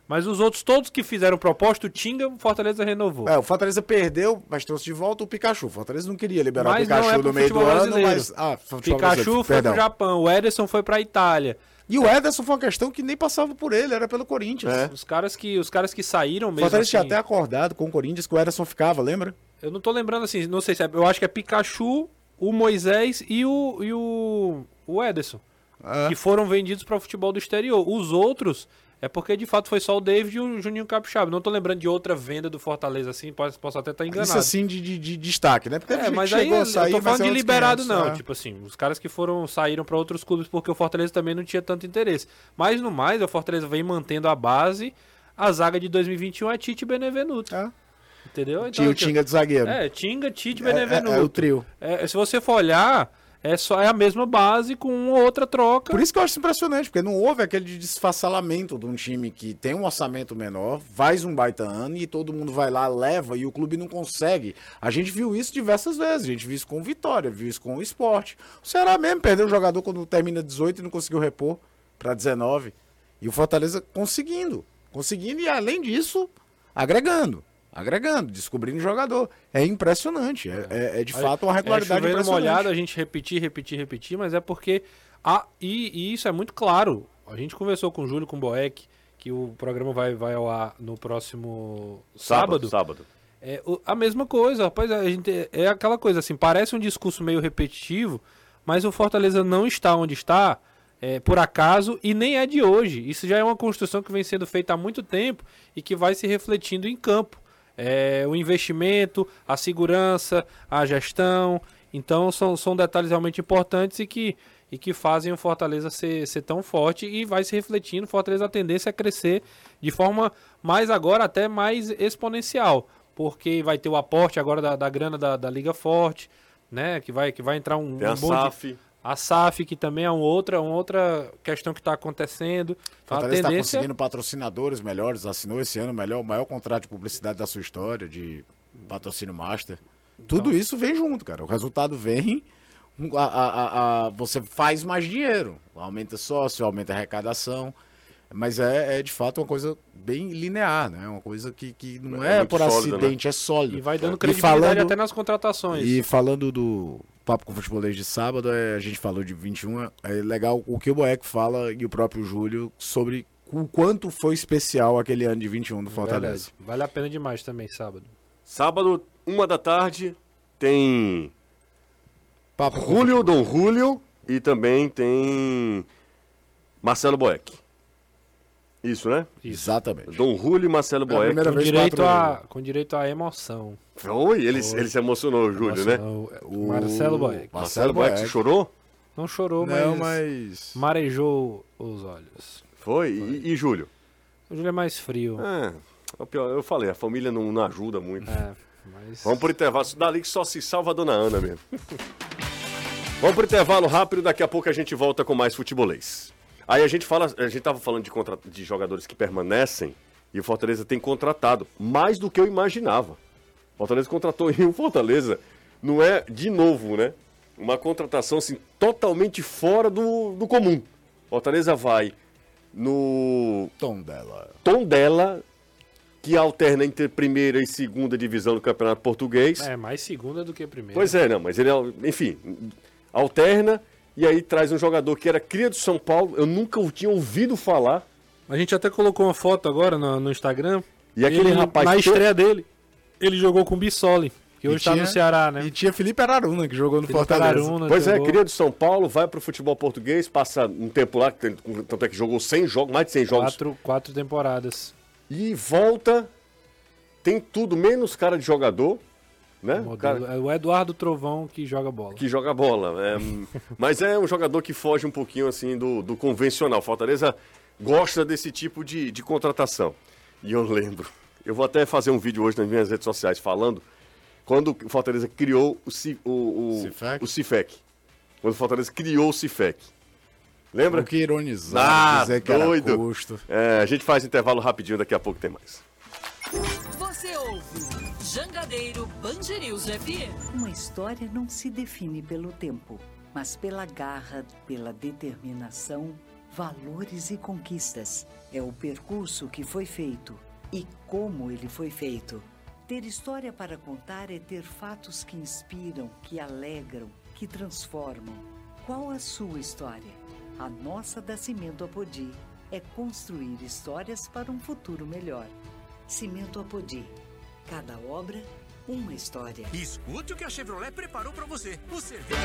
Mas os outros todos que fizeram proposta, o Tinga, o Fortaleza renovou. É, o Fortaleza perdeu, mas trouxe de volta o Pikachu. O Fortaleza não queria liberar Mas o Pikachu é no meio do futebol ano, brasileiro. mas. Ah, Pikachu brasileiro, foi perdão. pro Japão, o Ederson foi pra Itália. E o Ederson foi uma questão que nem passava por ele, era pelo Corinthians. É. Os caras que, os caras que saíram O mesmo. Fortaleza tinha assim, até acordado com o Corinthians que o Ederson ficava, lembra? Eu não tô lembrando assim, não sei se é. Eu acho que é Pikachu, o Moisés e o, e o, o Ederson. É. Que foram vendidos para o futebol do exterior. Os outros é porque de fato foi só o David e o Juninho Capixaba. Não tô lembrando de outra venda do Fortaleza assim, posso, posso até estar enganado. Isso assim de, de, de destaque, né? Porque É, mas aí eu sair, tô falando é de liberado 500, não, é. tipo assim, os caras que foram saíram para outros clubes porque o Fortaleza também não tinha tanto interesse. Mas no mais, o Fortaleza vem mantendo a base. A zaga de 2021 é Tite e Benevenuto. É. Entendeu? Então, Tinha o aqui- Tinga de zagueiro. É, Tinga, Tite e É, é, Benevenuto. é o trio. É, se você for olhar, é só é a mesma base com uma outra troca. Por isso que eu acho impressionante, porque não houve aquele desfacelamento de um time que tem um orçamento menor, faz um baita ano e todo mundo vai lá, leva e o clube não consegue. A gente viu isso diversas vezes, a gente viu isso com Vitória, viu isso com o Esporte. O Ceará mesmo perdeu o jogador quando termina 18 e não conseguiu repor para 19. E o Fortaleza conseguindo, conseguindo e além disso, agregando. Agregando, descobrindo jogador. É impressionante. É, é- é de fato uma é regularidade numa impressionante. olhada, a gente repetir, repetir, repetir, mas é porque. A, e, e isso é muito claro. A gente conversou com o Júlio, com o Boeck, que o programa vai, vai ao ar no próximo sábado. Sábado. É o- a mesma coisa, rapaz. A gente, é aquela coisa assim, parece um discurso meio repetitivo, mas o Fortaleza não está onde está é, por acaso e nem é de hoje. Isso já é uma construção que vem sendo feita há muito tempo e que vai se refletindo em campo. É, o investimento, a segurança, a gestão. Então são, são detalhes realmente importantes e que, e que fazem o Fortaleza ser, ser tão forte e vai se refletindo. Fortaleza a tendência é crescer de forma mais agora até mais exponencial. Porque vai ter o aporte agora da, da grana da, da Liga Forte, né? Que vai, que vai entrar um, Tem a um monte- SAF. A SAF, que também é uma outra, uma outra questão que está acontecendo. Então, a Fortaleza está tendência conseguindo patrocinadores melhores, assinou esse ano o melhor, o maior contrato de publicidade da sua história, de patrocínio master. Tudo isso vem junto, cara. O resultado vem, a, a- a- a- você faz mais dinheiro, aumenta sócio, aumenta a arrecadação. Mas é, é, de fato uma coisa bem linear, né? Uma coisa que, que não É é, por sólido, acidente, é sólido. e vai dando E credibilidade falando- até nas contratações. E falando do papo com o futebolês de sábado, é, a gente falou de 21, é legal o que o Boeck fala e o próprio Júlio sobre o quanto foi especial aquele ano de 21 do Fortaleza. Verdade. Vale a pena demais também, sábado. Sábado, uma da tarde, tem Papo Julio, Dom Julio e também tem Marcelo Boeck. Isso, né? Exatamente. Dom Julio e Marcelo É Boeck. primeira Com direito, a, com direito à emoção. Foi, ele, ele se emocionou, o Júlio, né? Emocionou. O- Marcelo Boeck. Marcelo Boeck chorou? Não chorou, Não, mas, mas. marejou os olhos. Foi. E, e Júlio? O Júlio é mais frio. É, é o pior, eu falei, a família não, não ajuda muito. É, mas... Vamos pro intervalo. Isso Dali que só se salva a dona Ana mesmo. [laughs] Vamos pro intervalo rápido, daqui a pouco a gente volta com mais futebolês. Aí a gente fala, a gente tava falando de, contra- de jogadores que permanecem e o Fortaleza tem contratado mais do que eu imaginava. Fortaleza contratou [laughs] e o Fortaleza não é de novo, né? Uma contratação assim totalmente fora do, do comum. Fortaleza vai no Tom dela. tom dela que alterna entre primeira e segunda divisão do Campeonato Português. É, mais segunda do que primeira. Pois é, não, mas ele, enfim, alterna e aí traz um jogador que era cria do São Paulo, eu nunca o tinha ouvido falar. A gente até colocou uma foto agora no, no Instagram. E aquele Ele, rapaz Na estreia dele, ele jogou com o Bissoli. Que hoje E tá tinha- no Ceará, né? E tinha Felipe Araruna, que jogou no Felipe Fortaleza. Araruna Pois é, jogou. queria do São Paulo, vai pro futebol português, passa um tempo lá, tanto é que jogou 100 jogos, mais de 100 jogos, Quatro, quatro temporadas. e volta, tem tudo, menos cara de jogador, né? Modelo- Cara É o Eduardo Trovão que joga bola. que joga bola. é, [laughs] mas é um jogador que foge um pouquinho assim do, do convencional. Fortaleza gosta desse tipo de, de contratação. E eu lembro, eu vou até fazer um vídeo hoje nas minhas redes sociais falando quando o Fortaleza criou o, Ci- o, o, Cifec? o Cifec. Quando o Fortaleza criou o Cifec. Lembra? O que ironizar, Ah, dizer que doido. era custo. É, a gente faz intervalo rapidinho, daqui a pouco tem mais. Você ouve Jangadeiro Band News FM. Uma história não se define pelo tempo, mas pela garra, pela determinação, valores e conquistas. É o percurso que foi feito e como ele foi feito. Ter história para contar é ter fatos que inspiram, que alegram, que transformam. Qual a sua história? A nossa da Cimento Apodi é construir histórias para um futuro melhor. Cimento Apodi. Cada obra, uma história. Escute o que a Chevrolet preparou para você. O serviço.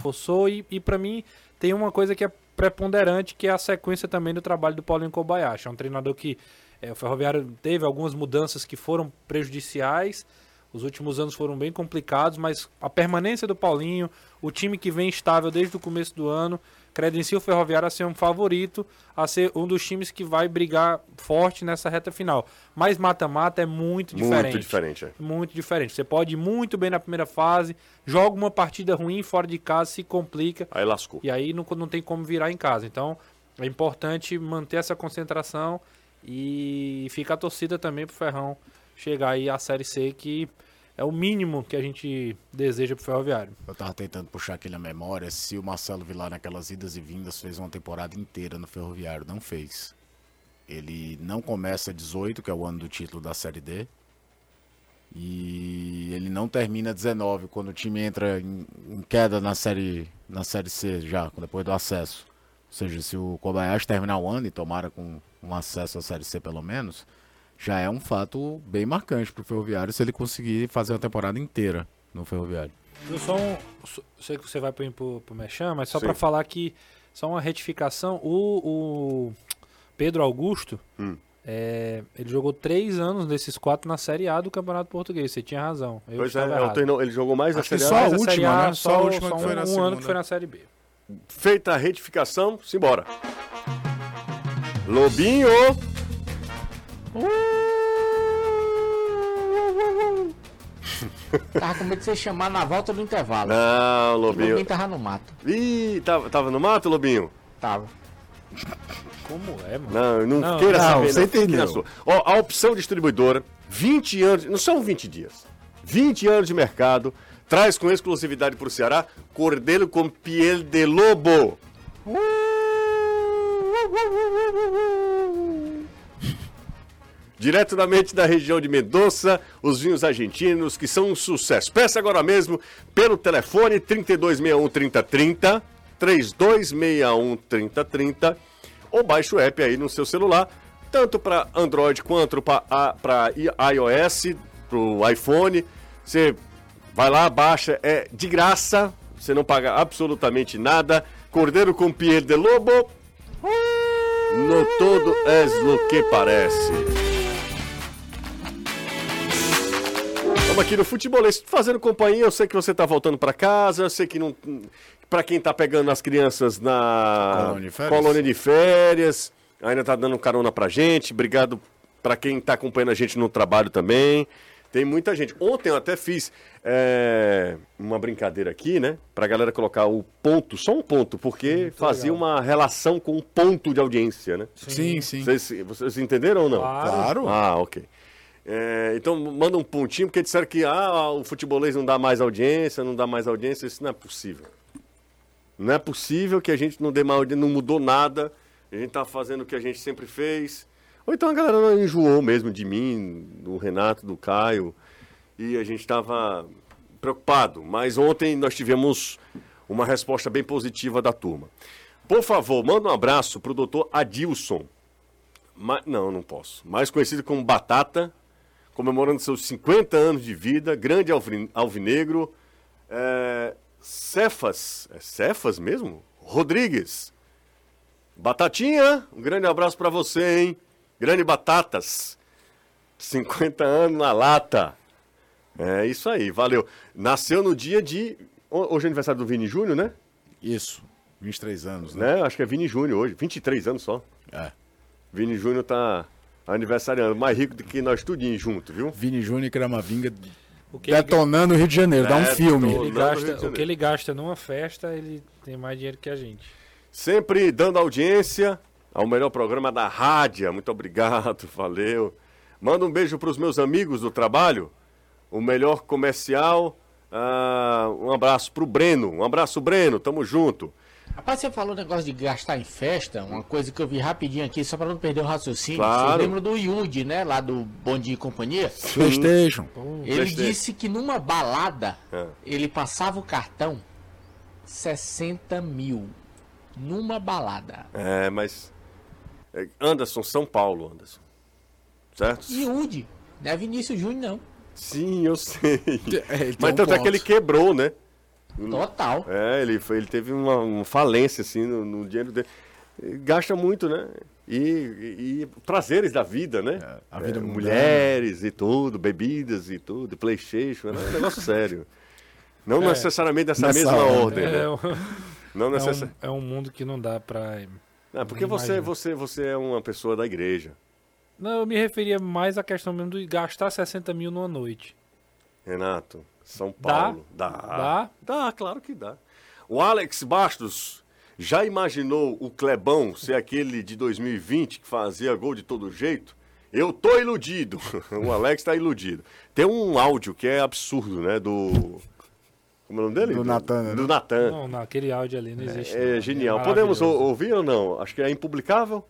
Forçou e, e para mim tem uma coisa que é preponderante, que é a sequência também do trabalho do Paulinho Kobayashi. É um treinador que é, o Ferroviário teve algumas mudanças que foram prejudiciais. Os últimos anos foram bem complicados, mas a permanência do Paulinho, o time que vem estável desde o começo do ano, credencia o Ferroviário a ser um favorito, a ser um dos times que vai brigar forte nessa reta final. Mas mata-mata é muito diferente. Muito diferente, é. Muito diferente. Você pode ir muito bem na primeira fase, joga uma partida ruim fora de casa, se complica. Aí lascou. E aí não, não tem como virar em casa. Então é importante manter essa concentração e fica a torcida também pro Ferrão chegar aí à Série C, que é o mínimo que a gente deseja pro Ferroviário. Eu tava tentando puxar aqui na memória se o Marcelo Vilar naquelas idas e vindas fez uma temporada inteira no Ferroviário. Não fez. Ele não começa 18, que é o ano do título da Série D. E ele não termina 19, quando o time entra em, em queda na série, na série C já, depois do acesso. Ou seja, se o Kobayashi terminar o ano e tomara com um acesso à Série C pelo menos, já é um fato bem marcante pro Ferroviário se ele conseguir fazer uma temporada inteira no Ferroviário. Eu só um, só- sei que você vai pro, pro, pro Mechan, mas só para falar que só uma retificação, o, o Pedro Augusto, Hum. é, ele jogou três anos desses quatro na Série A do Campeonato Português. Você tinha razão. Eu Pois é, o ele jogou mais a Acho que Série só A. a Mas última, Série A, né? Só a última só que foi um, na um segunda. ano que foi na Série B. Feita a retificação, simbora. Lobinho! Tava com medo de você chamar na volta do intervalo. Não, O Lobinho. Lobinho tava no mato. Ih, tava, tava no mato, Lobinho? Tava. Como é, mano? Não, não, Não, queira não, saber. você fique entendeu. Ó, a opção distribuidora, 20 anos, não são 20 dias, 20 anos de mercado, traz com exclusividade para o Ceará Cordeiro com piel de lobo. Diretamente da região de Mendoza, os vinhos argentinos que são um sucesso. Peça agora mesmo pelo telefone 3261 3030, 3261 3030 ou baixe o app aí no seu celular, tanto para Android quanto para iOS, para o iPhone. Você vai lá, baixa, é de graça, você não paga absolutamente nada. Cordeiro com piel de lobo, no todo es lo que parece. Estamos aqui no Futebolês fazendo companhia. Eu sei que você está voltando para casa. Eu sei que não. Para quem está pegando as crianças na Colônia de férias. colônia de férias, ainda está dando carona pra gente. Obrigado para quem está acompanhando a gente no trabalho também. Tem muita gente. Ontem eu até fiz é, uma brincadeira aqui, né? Pra galera colocar o ponto, só um ponto, porque fazia uma relação com o ponto de audiência, né? Sim, sim. Vocês, vocês entenderam ou não? Claro. Ah, ok. É, então manda um pontinho, porque disseram que ah, o futebolês não dá mais audiência, não dá mais audiência, isso não é possível. Não é possível que a gente não dê mais audiência, não mudou nada, a gente tá fazendo o que a gente sempre fez. Ou então a galera não enjoou mesmo de mim, do Renato, do Caio, e a gente estava preocupado. Mas ontem nós tivemos uma resposta bem positiva da turma. Por favor, manda um abraço pro doutor Adilson. Ma- não, não posso. Mais conhecido como Batata, comemorando seus 50 anos de vida, grande alvin- alvinegro. É, Cefas, é Cefas mesmo? Rodrigues. Batatinha, um grande abraço pra você, hein? Grande Batatas. 50 anos na lata. É isso aí, valeu. Nasceu no dia de. ho- Hoje é aniversário do Vini Júnior, né? Isso. 23 anos, né? né? Acho que é Vini Júnior hoje. 23 anos só. É. Vini Júnior tá aniversariando. Mais rico do que nós tudinho junto, viu? Vini Júnior e Cramavinga O que ele, detonando o Rio de Janeiro. Dá um Detonando. filme. ele gasta, o que ele gasta numa festa, ele tem mais dinheiro que a gente. Sempre dando audiência ao melhor programa da rádio. Muito obrigado, [laughs] valeu. Manda um beijo para os meus amigos do trabalho. O melhor comercial. Ah, um abraço pro Breno. Um abraço, Breno. Tamo junto. Rapaz, você falou negócio de gastar em festa, uma coisa que eu vi rapidinho aqui, só pra não perder o raciocínio. Claro. Vocês lembram do Yudi, né? Lá do Bom Dia e Companhia? Playstation. Ele Playstation. disse que numa balada, É. ele passava o cartão 60 mil. Numa balada. É, mas. é, Anderson, São Paulo, Anderson. Certo? Yudi, não é Vinícius Júnior, não. Sim, eu sei. É, tem Mas um tanto é ponto. que ele quebrou, né? Total. É, ele, foi, ele teve uma, uma falência, assim, no, no dinheiro dele. E Gasta muito, né? E, e- e prazeres da vida, né? É, a vida É, mulheres e tudo, bebidas e tudo, Playstation, é um negócio sério. Não necessariamente dessa Nessa mesma ordem. ordem, né? É, um- Não é, um, é um mundo que não dá pra. É, porque você, você, você é uma pessoa da igreja, Não, eu me referia mais à questão mesmo de gastar 60 mil numa noite. Renato. São Dá? Paulo. Dá. Dá? Dá, claro que dá. O Alex Bastos já imaginou o Clebão ser aquele de 2020 que fazia gol de todo jeito? Eu tô iludido. [laughs] o Alex tá iludido. Tem um áudio que é absurdo, né? Do. Como é o nome dele? Do Natan, né? Do Natan. Não, naquele áudio ali não existe. É, não. genial. Podemos ou- maravilhoso. ouvir ou não? Acho que é impublicável.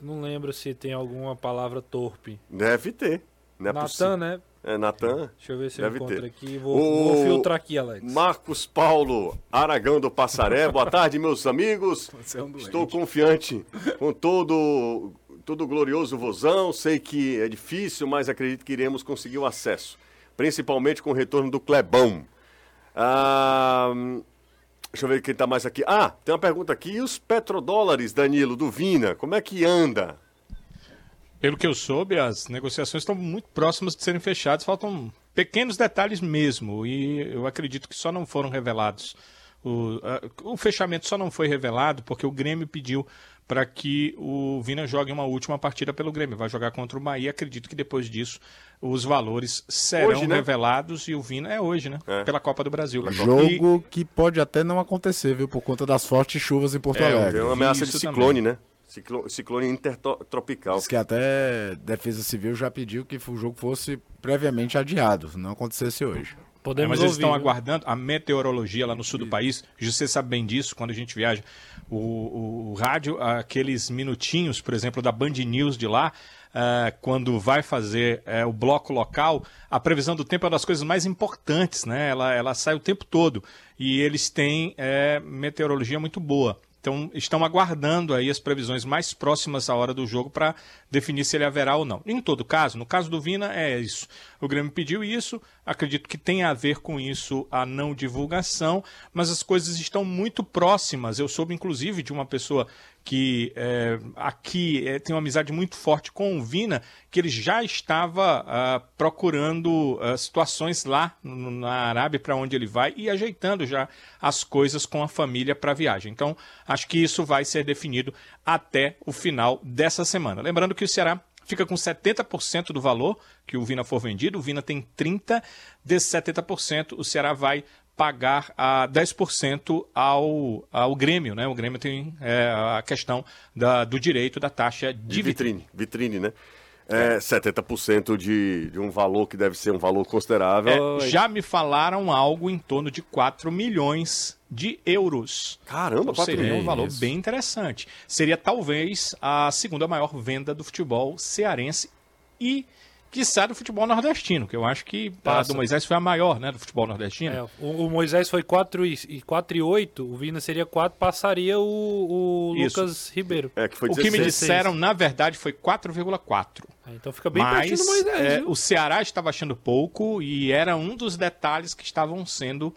Não lembro se tem alguma palavra torpe. Deve ter. Não é Natan, né? É Natan. Deixa eu ver se Deve eu encontro ter. aqui. Vou, vou filtrar aqui, Alex. Marcos Paulo Aragão do Passaré. Boa tarde, meus amigos. [laughs] É um. Estou confiante com todo todo o glorioso vozão. Sei que é difícil, mas acredito que iremos conseguir o acesso. Principalmente com o retorno do Clebão. Ah, deixa eu ver quem está mais aqui. Ah, tem uma pergunta aqui. E os petrodólares, Danilo, do Vina? Como é que anda? Pelo que eu soube, as negociações estão muito próximas de serem fechadas, faltam pequenos detalhes mesmo, e eu acredito que só não foram revelados. O, o fechamento só não foi revelado porque o Grêmio pediu para que o Vina jogue uma última partida pelo Grêmio. Vai jogar contra o Bahia. Acredito que depois disso os valores serão Hoje, né? revelados e o Vina é hoje, né? É. Pela Copa do Brasil. E- Jogo que pode até não acontecer, viu? Por conta das fortes chuvas em Porto É, Alegre. Tem uma ameaça de ciclone, né? Ciclo- ciclone intertropical. Diz que até Defesa Civil já pediu que o jogo fosse previamente adiado, não acontecesse hoje. É, Podemos mas eles ouvir, estão viu? aguardando a meteorologia lá no sul do país. Você sabe bem disso quando a gente viaja. O, o- o rádio, aqueles minutinhos, por exemplo, da Band News de lá, ah, quando vai fazer eh, o bloco local, a previsão do tempo é uma das coisas mais importantes, né? Ela, ela sai o tempo todo. E eles têm eh, meteorologia muito boa. Então, estão aguardando aí as previsões mais próximas à hora do jogo para definir se ele haverá ou não. Em todo caso, no caso do Vina, é isso. O Grêmio pediu isso, acredito que tem a ver com isso a não divulgação, mas as coisas estão muito próximas. Eu soube, inclusive, de uma pessoa que é, aqui é, tem uma amizade muito forte com o Vina, que ele já estava ah, procurando ah, situações lá no- na Arábia para onde ele vai e ajeitando já as coisas com a família para a viagem. Então, acho que isso vai ser definido até o final dessa semana. Lembrando que o Ceará fica com 70% do valor que o Vina for vendido, o Vina tem 30%, desses 70% o Ceará vai pagar a 10% ao, ao Grêmio, né? O Grêmio tem é, a questão da- do direito da taxa de, De vitrine. vitrine, né? É, 70% de, de um valor que deve ser um valor considerável. É, já me falaram algo em torno de 4 milhões de euros. Caramba, Então, 4 seria um valor bem interessante. Seria talvez a segunda maior venda do futebol cearense e quiçá do futebol nordestino, que eu acho que a do Moisés foi a maior, né, do futebol nordestino. É, o, o Moisés foi 4 e, e 4 e 8, o Vina seria 4, passaria o, o Isso. Lucas Ribeiro. É, que foi o que me 16. disseram, na verdade, foi 4,4. Ah, Então fica bem Mas pertinho do Moisés. é, o Ceará estava achando pouco e era um dos detalhes que estavam sendo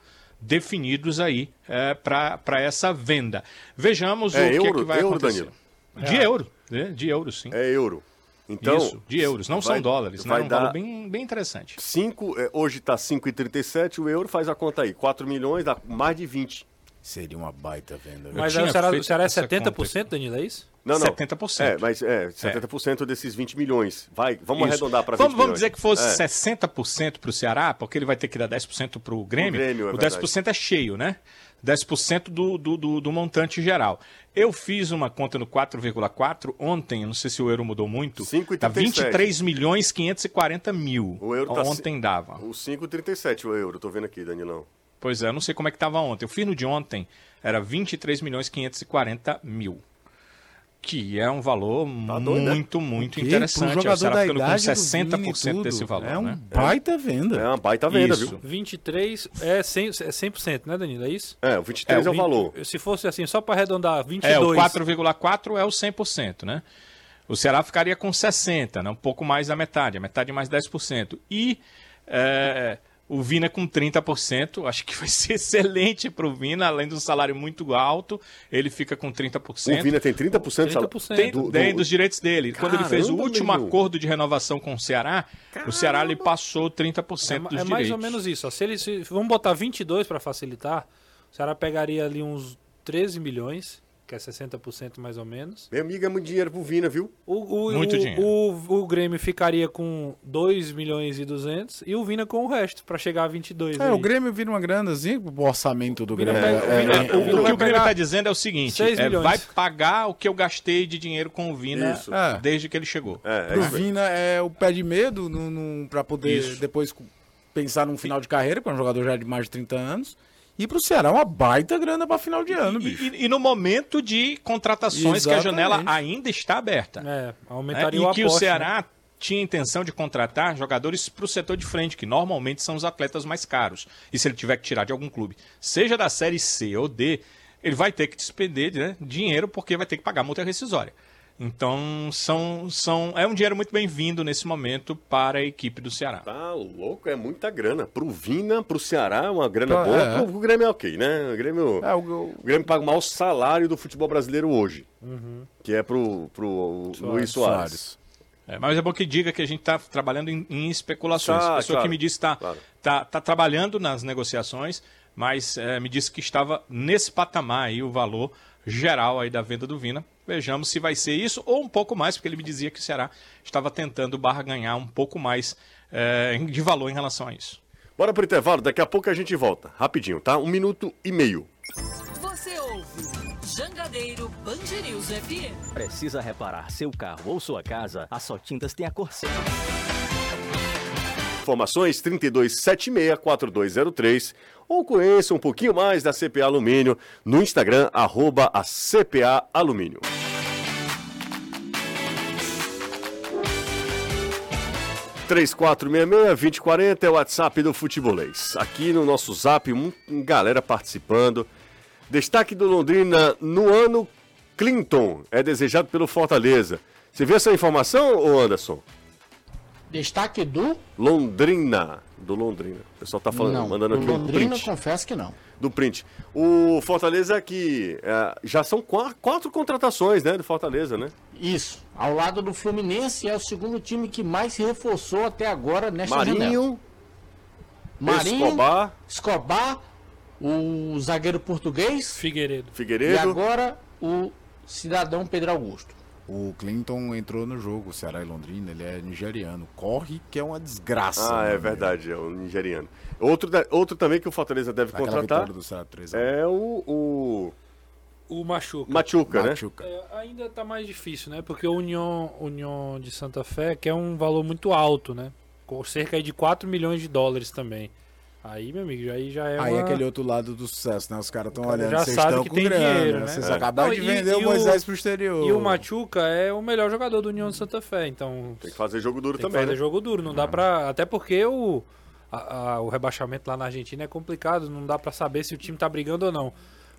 definidos aí é, para essa venda. Vejamos É o que, euro- que vai euro, acontecer. Danilo? De euro, né? de euro, sim. É euro. Então, Isso, de euros, não vai- são dólares, né? vai É um dar- valor bem, bem interessante. Cinco, é, hoje está 5,37 o euro, faz a conta aí. 4 milhões dá mais de 20. Seria uma baita venda. viu? Mas o Ceará, o Ceará é essa 70%, Danilo, é isso? Não, não. 70%. É, mas é, 70% desses 20 milhões. Vai, vamos Isso. arredondar para 20 vamos, vamos milhões. dizer que fosse É. 60% para o Ceará, porque ele vai ter que dar 10% para o Grêmio. Grêmio, é o 10% é cheio, né? 10% do, do, do, do montante geral. Eu fiz uma conta no 4,4 ontem, não sei se o euro mudou muito. 5,37. Tá 23 milhões 540 mil. O euro tá ontem dava. O 5,37 o euro, tô vendo aqui, Danilão. Pois é, eu não sei como é que estava ontem. Eu fiz no de ontem, era 23 milhões 540 mil. Que é um valor Tá doido, né? muito, muito pro interessante. Aí o jogador Ceará da com idade do 60% Vini e tudo, desse valor, É um né? baita venda. É uma baita venda, Isso. viu? 23 é 100%, é 100% né, Danilo? É isso? É, o 23 é, É, o Vinte- valor. Se fosse assim, só para arredondar, 22. É, o 4,4 é o 100%, né? O Ceará ficaria com 60, né? um pouco mais da metade, a metade mais 10%. E é, o Vina com 30%, acho que vai ser [laughs] excelente para o Vina, além do salário muito alto, ele fica com 30%. O Vina tem 30% de salário. 30%. Tem, do- tem do- dos direitos dele. Quando ele fez o Caramba, último meu acordo de renovação com o Ceará, o Ceará lhe passou 30% É, dos é direitos. mais ou menos isso. ó. Se ele, se, vamos botar 22 para facilitar, o Ceará pegaria ali uns 13 milhões, que é 60% mais ou menos. Meu amigo, é muito dinheiro pro Vina, viu? O, o, Muito o, dinheiro. O, o Grêmio ficaria com 2 milhões e 200 e o Vina com o resto, para chegar a 22. É, aí. o Grêmio vira uma granazinha, o orçamento do Grêmio. é- é- O, o é- o que o Grêmio está dizendo é o seguinte: é, milhões. vai pagar o que eu gastei de dinheiro com o Vina Isso. É. desde que ele chegou. É, é Pro. Vina é o pé de medo pra poder Isso. depois pensar num final de carreira, porque é um jogador já de mais de 30 anos. E pro Ceará é uma baita grana pra final de ano, E, bicho. e- e no momento de contratações que a janela Exatamente. ainda está aberta. É, né? aumentaria E o que o aporte, né? Ceará tinha intenção de contratar jogadores para o setor de frente, que normalmente são os atletas mais caros. E se ele tiver que tirar de algum clube, seja da Série C ou D, ele vai ter que despender né, dinheiro porque vai ter que pagar multa rescisória. Então, são, são, é um dinheiro muito bem-vindo nesse momento para a equipe do Ceará. Tá louco, é muita grana. Pro Vina, pro Ceará, é uma grana Tá, boa. é. Pro, pro Grêmio é ok, né? O Grêmio, É, o- o- o Grêmio paga o maior salário do futebol brasileiro hoje. Que é pro, pro Luiz Soares. É, mas é bom que diga que a gente está trabalhando em, em especulações. Tá, a pessoa claro, que me disse está claro. tá, tá trabalhando nas negociações, mas é, me disse que estava nesse patamar aí o valor geral aí da venda do Vina. Vejamos se vai ser isso ou um pouco mais, porque ele me dizia que o Ceará estava tentando barra ganhar um pouco mais é, de valor em relação a isso. Bora pro intervalo, daqui a pouco a gente volta. Rapidinho, tá? Um minuto e meio. Você ouve Jangadeiro Band News FM. Precisa reparar seu carro ou sua casa? A Só Tintas tem a cor certa. Informações 3276-4203 ou conheça um pouquinho mais da CPA Alumínio no Instagram, arroba a CPA Alumínio. Três quatro seis seis, 2040 é o WhatsApp do Futebolês. Aqui no nosso Zap, um, galera participando. Destaque do Londrina no ano Clinton é desejado pelo Fortaleza. Você viu essa informação, ô Anderson? Destaque do. Londrina. Do Londrina. O pessoal tá falando, não, mandando do aqui um Londrina, print. confesso que não. Do print. O Fortaleza que é, já são qua- quatro contratações, né, do Fortaleza, né? Isso. Ao lado do Fluminense, é o segundo time que mais se reforçou até agora nesta janela. Marinho, Marinho, Escobar, Escobar, o zagueiro português Figueiredo. e Figueiredo. agora o cidadão Pedro Augusto. O Clinton entrou no jogo, Ceará e Londrina, ele é nigeriano. Corre que é uma desgraça. Ah, é verdade, é o nigeriano. Outro, outro também que o Fortaleza deve contratar do Ceará 3 é o, o O Machuca. Machuca, né? Machuca. É, ainda tá mais difícil, né? Porque o União, União de Santa Fé quer um valor muito alto, né? Com cerca de 4 milhões de dólares também. Aí, meu amigo, aí já é Aí uma... é aquele outro lado do sucesso, né? Os caras estão cara olhando, vocês estão com grana, dinheiro, né? Vocês É. acabaram Não, de e- vender e o Moisés pro exterior. E o Machuca é o melhor jogador do União de Santa Fé, então Tem que fazer jogo duro tem que também, fazer né? jogo duro. Não dá pra. Até porque o, a- a- o rebaixamento lá na Argentina é complicado, não dá pra saber se o time tá brigando ou não.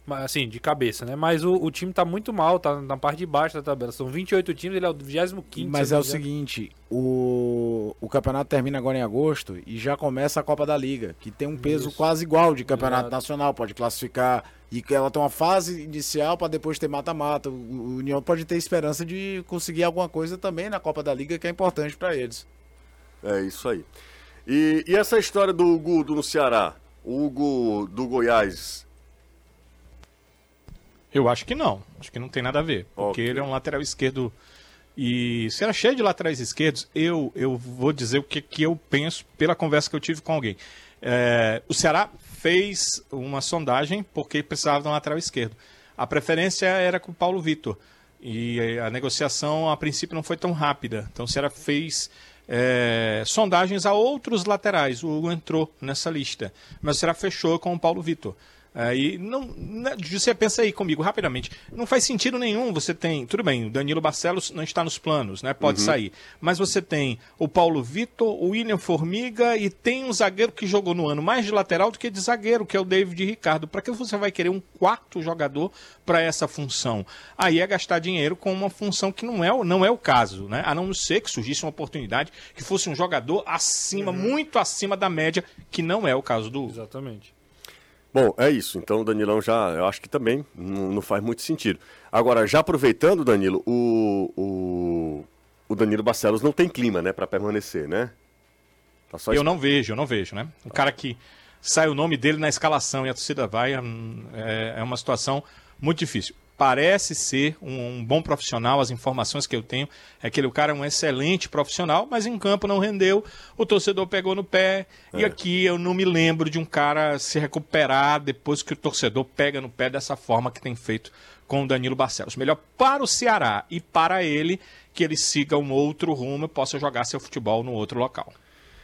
Mas, assim, de cabeça, né? Mas o, o time tá muito mal, tá na parte de baixo da tabela. São 28 times, ele é o 25 Mas é o seguinte, o, o campeonato termina agora em agosto e já começa a Copa da Liga, que tem um peso quase igual de campeonato Exato. nacional, pode classificar e que ela tem uma fase inicial para depois ter mata-mata. O, o União pode ter esperança de conseguir alguma coisa também na Copa da Liga que é importante para eles. É isso aí. E, e essa história do Hugo do, no Ceará? O Hugo do Goiás. Eu acho que não. Acho que não tem nada a ver. Porque Ok. ele é um lateral esquerdo. E se era cheio de laterais esquerdos, eu, eu vou dizer o que, que eu penso pela conversa que eu tive com alguém. É, o Ceará fez uma sondagem porque precisava de um lateral esquerdo. A preferência era com o Paulo Vitor. E a negociação, a princípio, não foi tão rápida. Então o Ceará fez é, sondagens a outros laterais. O Hugo entrou nessa lista. Mas o Ceará fechou com o Paulo Vitor. Aí não, né, você pensa aí comigo rapidamente. Não faz sentido nenhum. Você tem, tudo bem, o Danilo Barcelos não está nos planos, né? Pode sair. Mas você tem o Paulo Vitor, o William Formiga e tem um zagueiro que jogou no ano mais de lateral do que de zagueiro, que é o David Ricardo. Para que você vai querer um quarto jogador para essa função? Aí é gastar dinheiro com uma função que não é, o- não é o caso, né? A não ser que surgisse uma oportunidade que fosse um jogador acima, muito acima da média, que não é o caso do. Exatamente. Bom, é isso. Então o Danilão já, eu acho que também não, não faz muito sentido. Agora, já aproveitando, Danilo, o, o, o Danilo Barcelos não tem clima, né, para permanecer, né? Tá só Eu não vejo, eu não vejo, né? Um cara que sai o nome dele na escalação e a torcida vai, hum, é, é uma situação muito difícil. Parece ser um, um bom profissional, as informações que eu tenho é que ele, o cara é um excelente profissional, mas em campo não rendeu, o torcedor pegou no pé, e aqui eu não me lembro de um cara se recuperar depois que o torcedor pega no pé dessa forma que tem feito com o Danilo Barcelos. Melhor para o Ceará e para ele que ele siga um outro rumo e possa jogar seu futebol no outro local.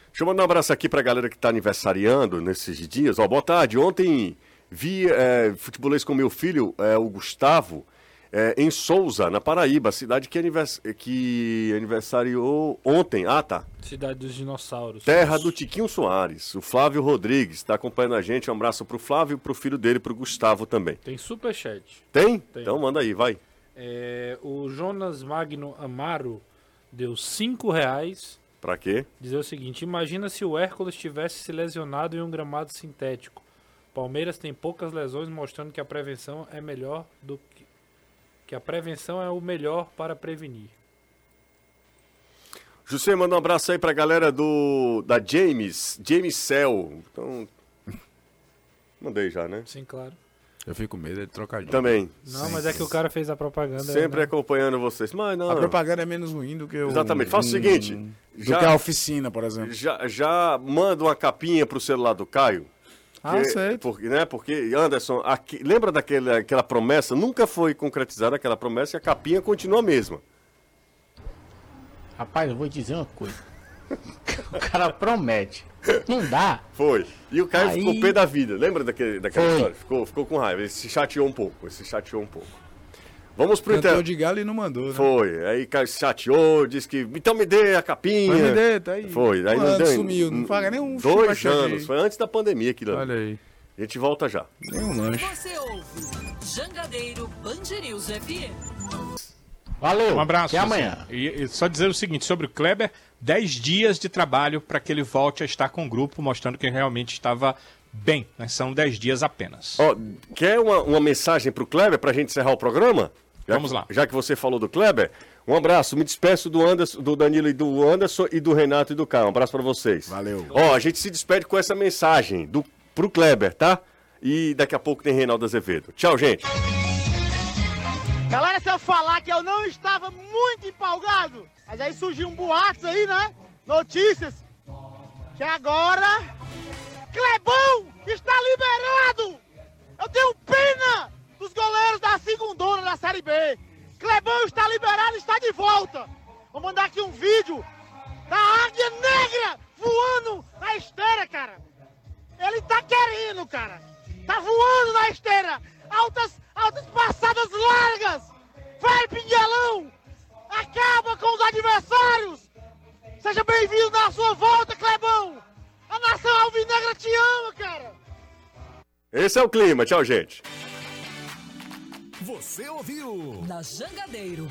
Deixa eu mandar um abraço aqui pra galera que tá aniversariando nesses dias. Ó, boa tarde. Ontem vi é, futebolês com meu filho, é, o Gustavo, é, em Souza, na Paraíba, cidade que, anivers... que aniversariou ontem. Ah, tá. Cidade dos dinossauros. Terra do Tiquinho Soares. O Flávio Rodrigues está acompanhando a gente. Um abraço pro Flávio, pro filho dele, pro Gustavo também. Tem superchat. Tem? Tem. Então manda aí, vai. É, o Jonas Magno Amaro deu 5 reais. Pra quê? Dizer o seguinte: imagina se o Hércules tivesse se lesionado em um gramado sintético. Palmeiras tem poucas lesões, mostrando que a prevenção é melhor do que. Que a prevenção é o melhor para prevenir. José, manda um abraço aí pra galera do da James, James Cell. Então, [laughs] mandei já, né? Sim, claro. Eu fico com medo de trocadilho. Também. Não, mas é que o cara fez a propaganda. Sempre né? acompanhando vocês. Mas não. A propaganda é menos ruim do que o. Exatamente. Faça o seguinte, Do já- que a oficina, por exemplo. Já, já manda uma capinha pro celular do Caio. Ah, Que- aceito. Porque, né, porque, Anderson, aqui- lembra daquela aquela promessa? Nunca foi concretizada aquela promessa e a capinha continua a mesma. Rapaz, eu vou dizer uma coisa. [laughs] O cara promete. Não dá. Foi. E o Caio Aí- ficou pé da vida. Lembra daquele, daquela Foi. história? Ficou, ficou com raiva. Ele se chateou um pouco. Ele se chateou um pouco. Vamos pro Cantou inter... de galo e não mandou, né? Foi. Aí chateou, disse que. Então me dê a capinha. Mas me dê, tá aí. Foi. Aí Um não deu. sumiu, não paga nem um Dois chupa anos. Foi antes da pandemia aquilo. Olha aí. A gente volta já. Nem um lanche. Você ouve Jangadeiro Band News FM. Valeu. Um abraço. Até amanhã. E, e só dizer o seguinte sobre o Kleber: 10 dias de trabalho para que ele volte a estar com o grupo, mostrando que realmente estava bem. Né? São 10 dias apenas. Ó, quer uma, uma mensagem pro Kleber pra gente encerrar o programa? Já Vamos que- lá. Já que você falou do Kleber, um abraço. Me despeço do, Anderson, do Danilo e do Anderson e do Renato e do Caio. Um abraço pra vocês. Valeu. Ó, a gente se despede com essa mensagem do, pro Kleber, tá? E daqui a pouco tem Reinaldo Azevedo. Tchau, gente. Galera, se eu falar que eu não estava muito empolgado, mas aí surgiu um boato aí, né? Notícias. Que agora. Clebão está liberado! Eu tenho pena dos goleiros da segundona da Série B. Clebão está liberado, está de volta. Vou mandar aqui um vídeo da águia negra voando na esteira, cara. Ele tá querendo, cara. Tá voando na esteira. Altas, altas passadas largas. Vai, Pinguelão. Acaba com os adversários. Seja bem-vindo na sua volta, Clebão. A nação alvinegra te ama, cara. Esse é o clima. Tchau, gente. Você ouviu? Na Jangadeiro.